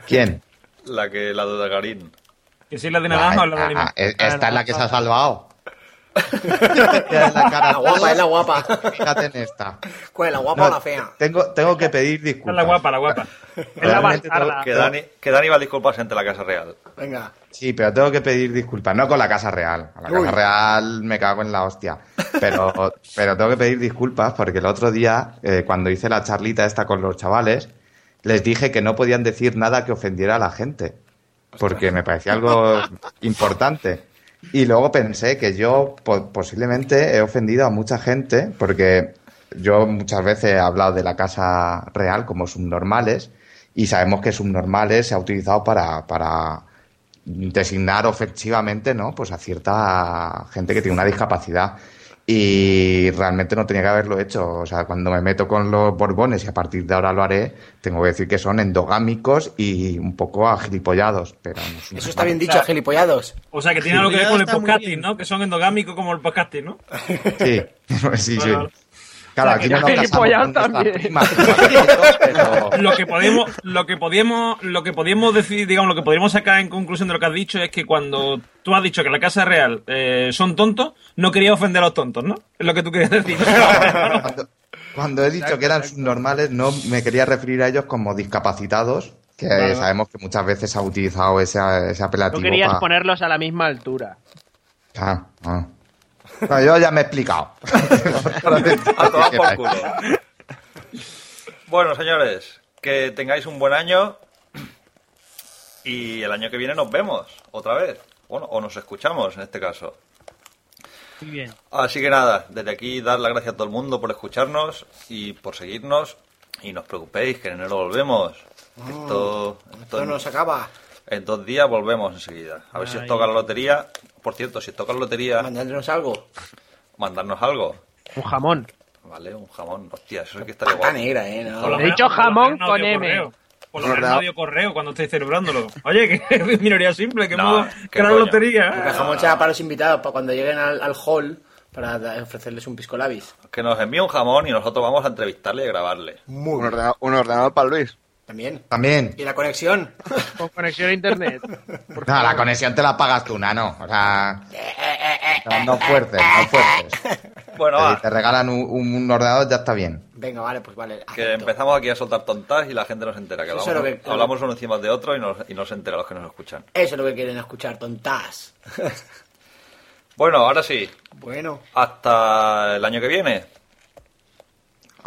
¿Quién? La que la de Garín. Que si es la de naranja o la de limón. Ah, eh, esta es la que se ha salvado. *laughs* La guapa, es la guapa. *laughs* Fíjate en esta. ¿Cuál es la guapa No, o la fea? Tengo, tengo que pedir Es disculpas. la guapa, la guapa. *laughs* Realmente tengo- Que Dani, que Dani va a disculparse ante la Casa Real. Venga. Sí, pero tengo que pedir disculpas, no con la Casa Real. A la Uy. Casa Real me cago en la hostia. Pero, pero tengo que pedir disculpas porque el otro día, eh, cuando hice la charlita esta con los chavales, les dije que no podían decir nada que ofendiera a la gente. Porque me parecía algo *laughs* importante. Y luego pensé que yo po- posiblemente he ofendido a mucha gente porque yo muchas veces he hablado de la Casa Real como subnormales y sabemos que subnormales se ha utilizado para, para designar ofensivamente ¿no? pues a cierta gente que tiene una discapacidad. Y realmente no tenía que haberlo hecho. O sea, cuando me meto con los borbones y a partir de ahora lo haré, tengo que decir que son endogámicos y un poco agilipollados. Pero no es un- Eso está bien dicho, gilipollados. O sea, que tiene algo que ver con el podcasting, ¿no? Que son endogámicos como el podcasting, ¿no? Sí, *laughs* sí, sí. Bueno, Claro, o sea, aquí no nos también. primas, pero- Lo que podemos, lo que podíamos, lo que podíamos decir, digamos, lo que podríamos sacar en conclusión de lo que has dicho es que cuando tú has dicho que la Casa Real eh, son tontos, no quería ofender a los tontos, ¿no? Es lo que tú querías decir. Cuando, cuando he dicho que eran subnormales, no me quería referir a ellos como discapacitados, que Claro. sabemos que muchas veces se ha utilizado ese, ese apelativo querías pa- ponerlos a la misma altura. Ah, ah. Bueno, yo ya me he explicado. *laughs* A tomar por culo. Bueno, señores, que tengáis un buen año y el año que viene nos vemos otra vez. Bueno, o nos escuchamos en este caso. Muy bien. Así que nada, desde aquí dar las gracias a todo el mundo por escucharnos y por seguirnos. Y no os preocupéis, que en enero volvemos. Esto, esto No nos acaba. en dos días volvemos enseguida. A ver si os toca la lotería. Por cierto, si os toca la lotería... Mandadnos algo. Mandarnos algo. Un jamón. Vale, un jamón. Hostia, eso es que estaría guapo. negra, eh. No. Por lo He menos- dicho por lo jamón menos con M. correo. Por lo Un menos correo cuando estéis celebrándolo. Oye, que *laughs* es minoría simple, que No, modo qué coño. lotería. Porque jamón será para los invitados, para cuando lleguen al, al hall, para da- ofrecerles un pisco labis. Que nos envíe un jamón y nosotros vamos a entrevistarle y a grabarle. Un ordenador, un ordenador para Luis. También. También. ¿Y la conexión? *laughs* Con conexión a internet. No, la conexión te la pagas tú, nano. O sea, *laughs* no, fuerces, no fuerces. Bueno, Si te regalan un, un ordenador, ya está bien. Venga, vale, pues vale. que empezamos aquí a soltar tontas y la gente no se entera. Que Eso hablamos, es lo que- hablamos uno encima de otro y no, y no se entera los que nos escuchan. Eso es lo que quieren escuchar, tontas. *laughs* Bueno, ahora sí. Bueno. Hasta el año que viene.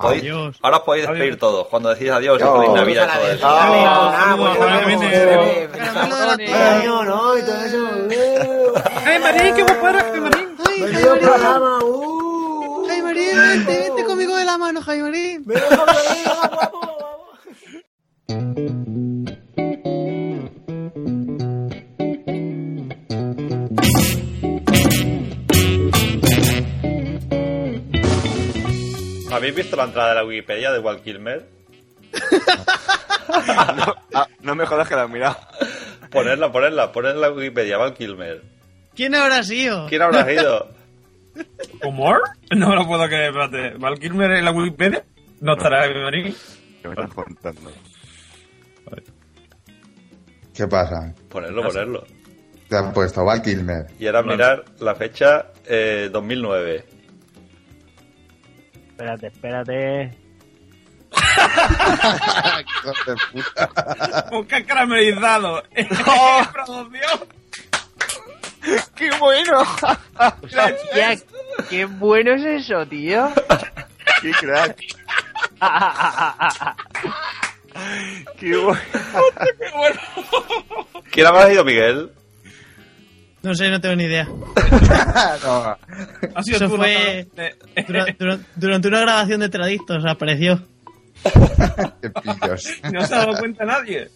Podéis- Adiós. Ahora os podéis despedir todos. Cuando decís adiós Adiós. feliz Navidad todo eso. ¿no? ¡Ay, Marín, qué programa, uh. Jaime Marín, vente, vente conmigo de la mano, Jaime Marín. ¿Habéis visto la entrada de la Wikipedia de Walt Kilmer? no, ah, no me jodas que la he mirado. Ponerla, ponerla, poner en la Wikipedia, Val Kilmer. ¿Quién habrá sido? ¿Quién habrá ido? ¿Cómo? No me lo puedo creer, espérate. ¿Val Kilmer en la Wikipedia? ¿No estará Jaime Marín? ¿Qué me estás contando? ¿Qué pasa? Ponerlo, ponerlo. Te han puesto Val Kilmer. Y ahora mirar la fecha eh, 2009. Espérate, espérate. *laughs* Hijos de puta. Busca caramelizado. *laughs* Producción. ¡Qué bueno! Hostia, qué bueno es eso, tío. ¡Qué crack! *laughs* ¡Qué bueno! Qué bueno. ¿Quién habrá ido, Miguel? No sé, no tengo ni idea. *laughs* No. Ha sido Eso tú, fue ¿no? dura- dura- durante una grabación de Tradictos, apareció. *laughs* Qué pillos. *laughs* No se ha dado cuenta nadie.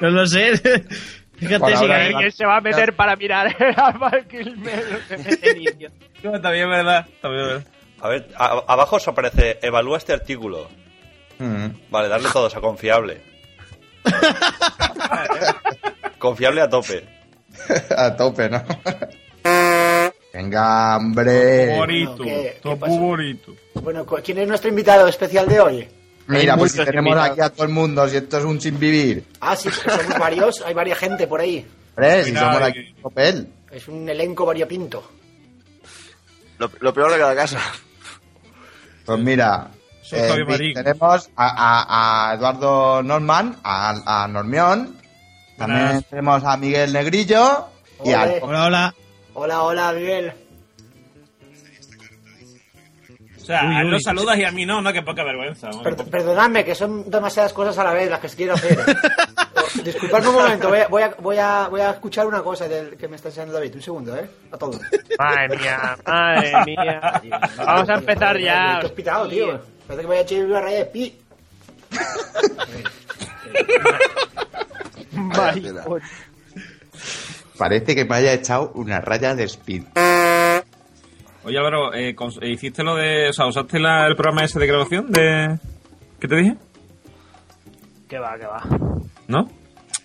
No lo sé. Fíjate si. ¿Quién se va a meter para mirar a Val Kilmer? Lo que mete niño. No, también es verdad. También es verdad. A ver, a- abajo os aparece, evalúa este artículo. Mm. Vale, darle todos a confiable. confiable a tope. *laughs* A tope, ¿no? *laughs* Venga, hombre. Bonito. ¿qué- bonito. Bueno, ¿quién es nuestro invitado especial de hoy? Mira, pues si tenemos invitados. aquí a todo el mundo, si esto es un sin vivir. Ah, sí, somos varios, hay varias gente por ahí. Hombre, si somos eh, aquí papel. Es un elenco variopinto. Lo, lo peor de cada casa. Pues mira, eh, tenemos a, a- a Eduardo Norman, a, a Normión, también Buenas. tenemos a Miguel Negrillo y al Hola, hola. Hola, hola, Miguel. O sea, Uy, a él lo saludas y a mí no, no, qué poca vergüenza. Per- perdonadme, que son demasiadas cosas a la vez las que quiero hacer. *laughs* Disculpadme un momento, voy a, voy a, voy a, voy a escuchar una cosa del que me está enseñando David. Un segundo, ¿eh? A todos. Madre mía, madre mía. Vamos a empezar ya. ¿Qué has pitado, tío? Parece que voy a echar una raya de pi. *laughs* Maricón. Parece que me haya echado una raya de speed. Oye, Álvaro, eh, eh, ¿hiciste lo de. O sea, usaste la- el programa ese de grabación de. ¿Qué te dije? Que va, que va. ¿No?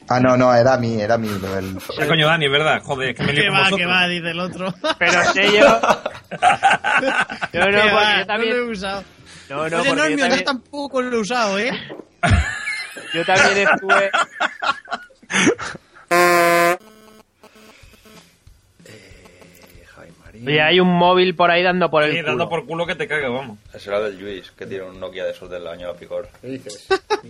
Ah, no, no, era mi, era mi. lo del- Ah, coño, Dani, es verdad. Joder, es que me lío Que con va, vosotros. que va, dice el otro. Pero sé yo. *laughs* Yo no, va, yo no también. lo he usado. No, no, Oye, porque yo tampoco lo he usado, ¿eh? *laughs* yo también estuve. Oye, hay un móvil por ahí dando por el Sí, culo. dando por culo que te cague, vamos. Ese era del Luis, que tiene un Nokia de esos del año picor. ¿Qué dices? *laughs* Mi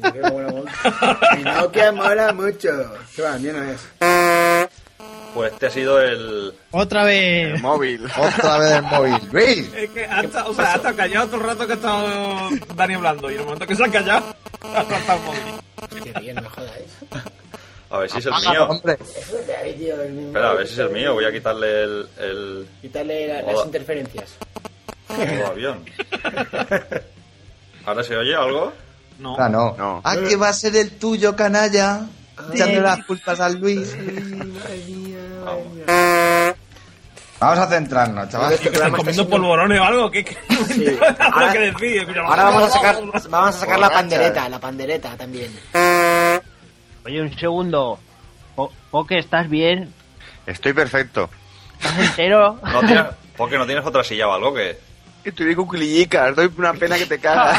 Nokia mola mucho. ¿Qué va? Mío no es. Pues este ha sido el... Otra vez. El móvil. *laughs* Otra vez el móvil. Luis. Es que hasta, o sea, hasta callado todo el rato que ha estado Dani hablando. Y en el momento que se ha callado, ha saltado el móvil. Qué bien, no me jodáis. A ver si es el Apaga, mío. hombre. Espera, a ver si es el mío. Voy a quitarle el... el Quítale la- Hola. las interferencias. modo avión. ¿Ahora se oye algo? No. Ah, no. No. Ah, que va a ser el tuyo, canalla. Echando las culpas al Luis. Vamos a centrarnos, chaval. Este ¿Que están programa está comiendo siendo- polvorones o algo? ¿Qué, qué? Sí. *laughs* Ahora- que decir. Ahora vamos a sacar, vamos a sacar la pandereta, la pandereta también. Oye, un segundo. Po- Poke, ¿estás bien? Estoy perfecto. ¿Estás entero? *laughs* No tienes, *laughs* ¿Por qué no tienes otra silla o algo que, Estoy con cuclillicas, doy una pena que te cagas.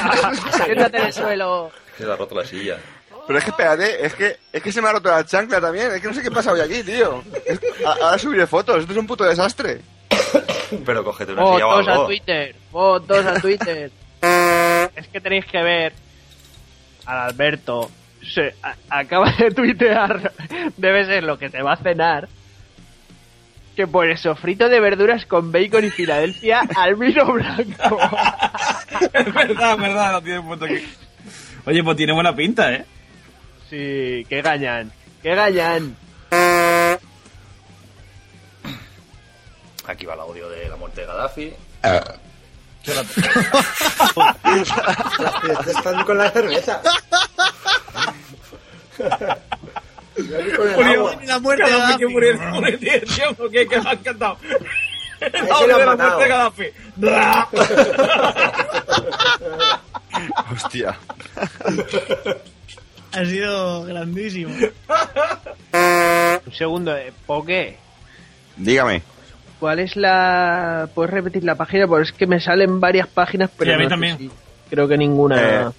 Siéntate en el suelo. que te ha roto la silla? Pero es que espérate, es que, es que se me ha roto la chancla también. Es que no sé qué pasa hoy aquí, tío. Es- a- ahora subiré fotos, esto es un puto desastre. Pero cógete una silla o Fotos a algo. Twitter. Fotos a Twitter. es que tenéis que ver al Alberto. Se a- acaba de tuitear. Debe ser lo que te va a cenar. Que pone sofrito de verduras con bacon y Filadelfia al vino blanco. *laughs* es verdad, es verdad, lo tiene puesto aquí. Oye, pues tiene buena pinta, ¿eh? Sí, que gañan. Que gañan. Aquí va el audio de la muerte de Gaddafi. *laughs* Están con la cerveza. Murió. La muerte de Gaddafi que murió, murió, tío, que me ha encantado. El audio de la muerte de Gaddafi. *laughs* Hostia. *laughs* Ha sido grandísimo. Un segundo, eh, Poke. Dígame. ¿Cuál es la. ¿Puedes repetir la página? Porque es que me salen varias páginas, pero. Sí, a mí no sé también. si- Creo que ninguna. Eh,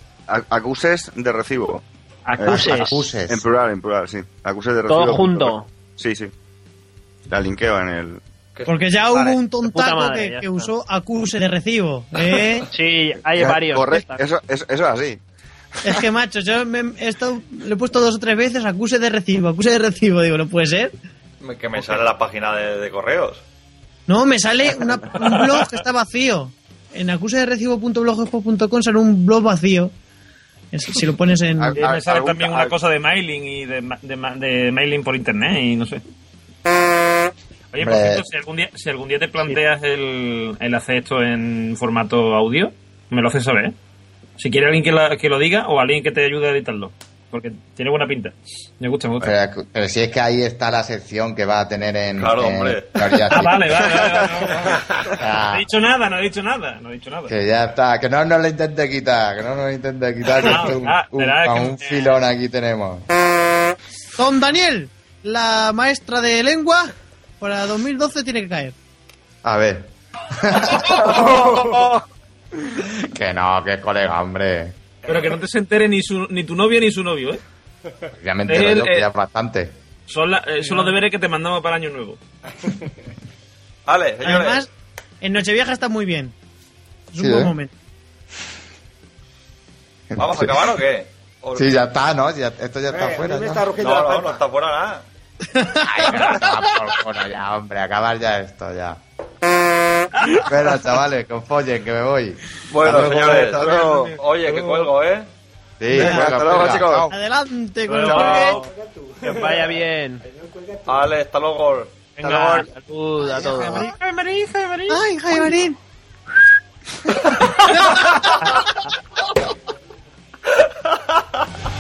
acuses de recibo. Acuses. Eh, Acuses. En plural, en plural, sí. Acuses de recibo. Todo junto. Sí, sí. La linkeo en el... Porque ya Vale, hubo un tontaco madre, que, usó acuse de recibo. ¿eh? Sí, hay varios. Correcto, eso, eso, eso es así. Es que, macho, yo me, he estado- le he puesto dos o tres veces acuse de recibo, acuse de recibo. Digo, no puede ser. Que me sale la página de, de correos. No, me sale una- un blog que está vacío. En acusederecibo.blogspot.com sale un blog vacío. Es- si lo pones en... Ah, Y me sale algún- también una cosa de mailing y de, ma- de, ma- de mailing por internet y no sé. Oye, por cierto, si algún día, si algún día te planteas el, el hacer esto en formato audio, me lo haces saber. Si quiere alguien que, la- que lo diga o alguien que te ayude a editarlo. Porque tiene buena pinta. Me gusta, me gusta. Pero, pero si es que ahí está la sección que va a tener en. Claro, en hombre. Teoría Ah, vale, vale, vale. Ah, No he dicho nada, no he dicho nada, no he dicho nada. que ya está, que no nos lo intente quitar, que no nos lo intente quitar, que No, un, ah, un- a que- un filón aquí tenemos. Don Daniel, la maestra de lengua, para 2012 tiene que caer. A ver. *laughs* *laughs* *laughs* que no, que es colega, hombre. Pero que no te se entere ni, su, ni tu novia ni su novio, ¿eh? Ya me entero Él, yo que eh, ya es bastante. Son, la- eh, son los deberes que te mandamos para Año Nuevo. *laughs* Vale, señores. Además, en Nochevieja está muy bien. Es un Sí, buen ¿eh? momento. *laughs* ¿Vamos a acabar o qué? O- Sí, ya está, ¿no? Ya- esto ya está Eh, fuera. ya. está No, no, pata. no está fuera nada. Ay, pero toma por culo ya, hombre, acabar ya esto, ya. Espera, chavales, que que me voy. Bueno, señores, oye, que cuelgo, ¿eh? Sí, hasta luego, chicos. Adelante. Que vaya bien. Vale, hasta luego. Venga, hasta luego. A todos. Jaime Marín, Jaime Marín. Ay, Jaime Marín. *laughs*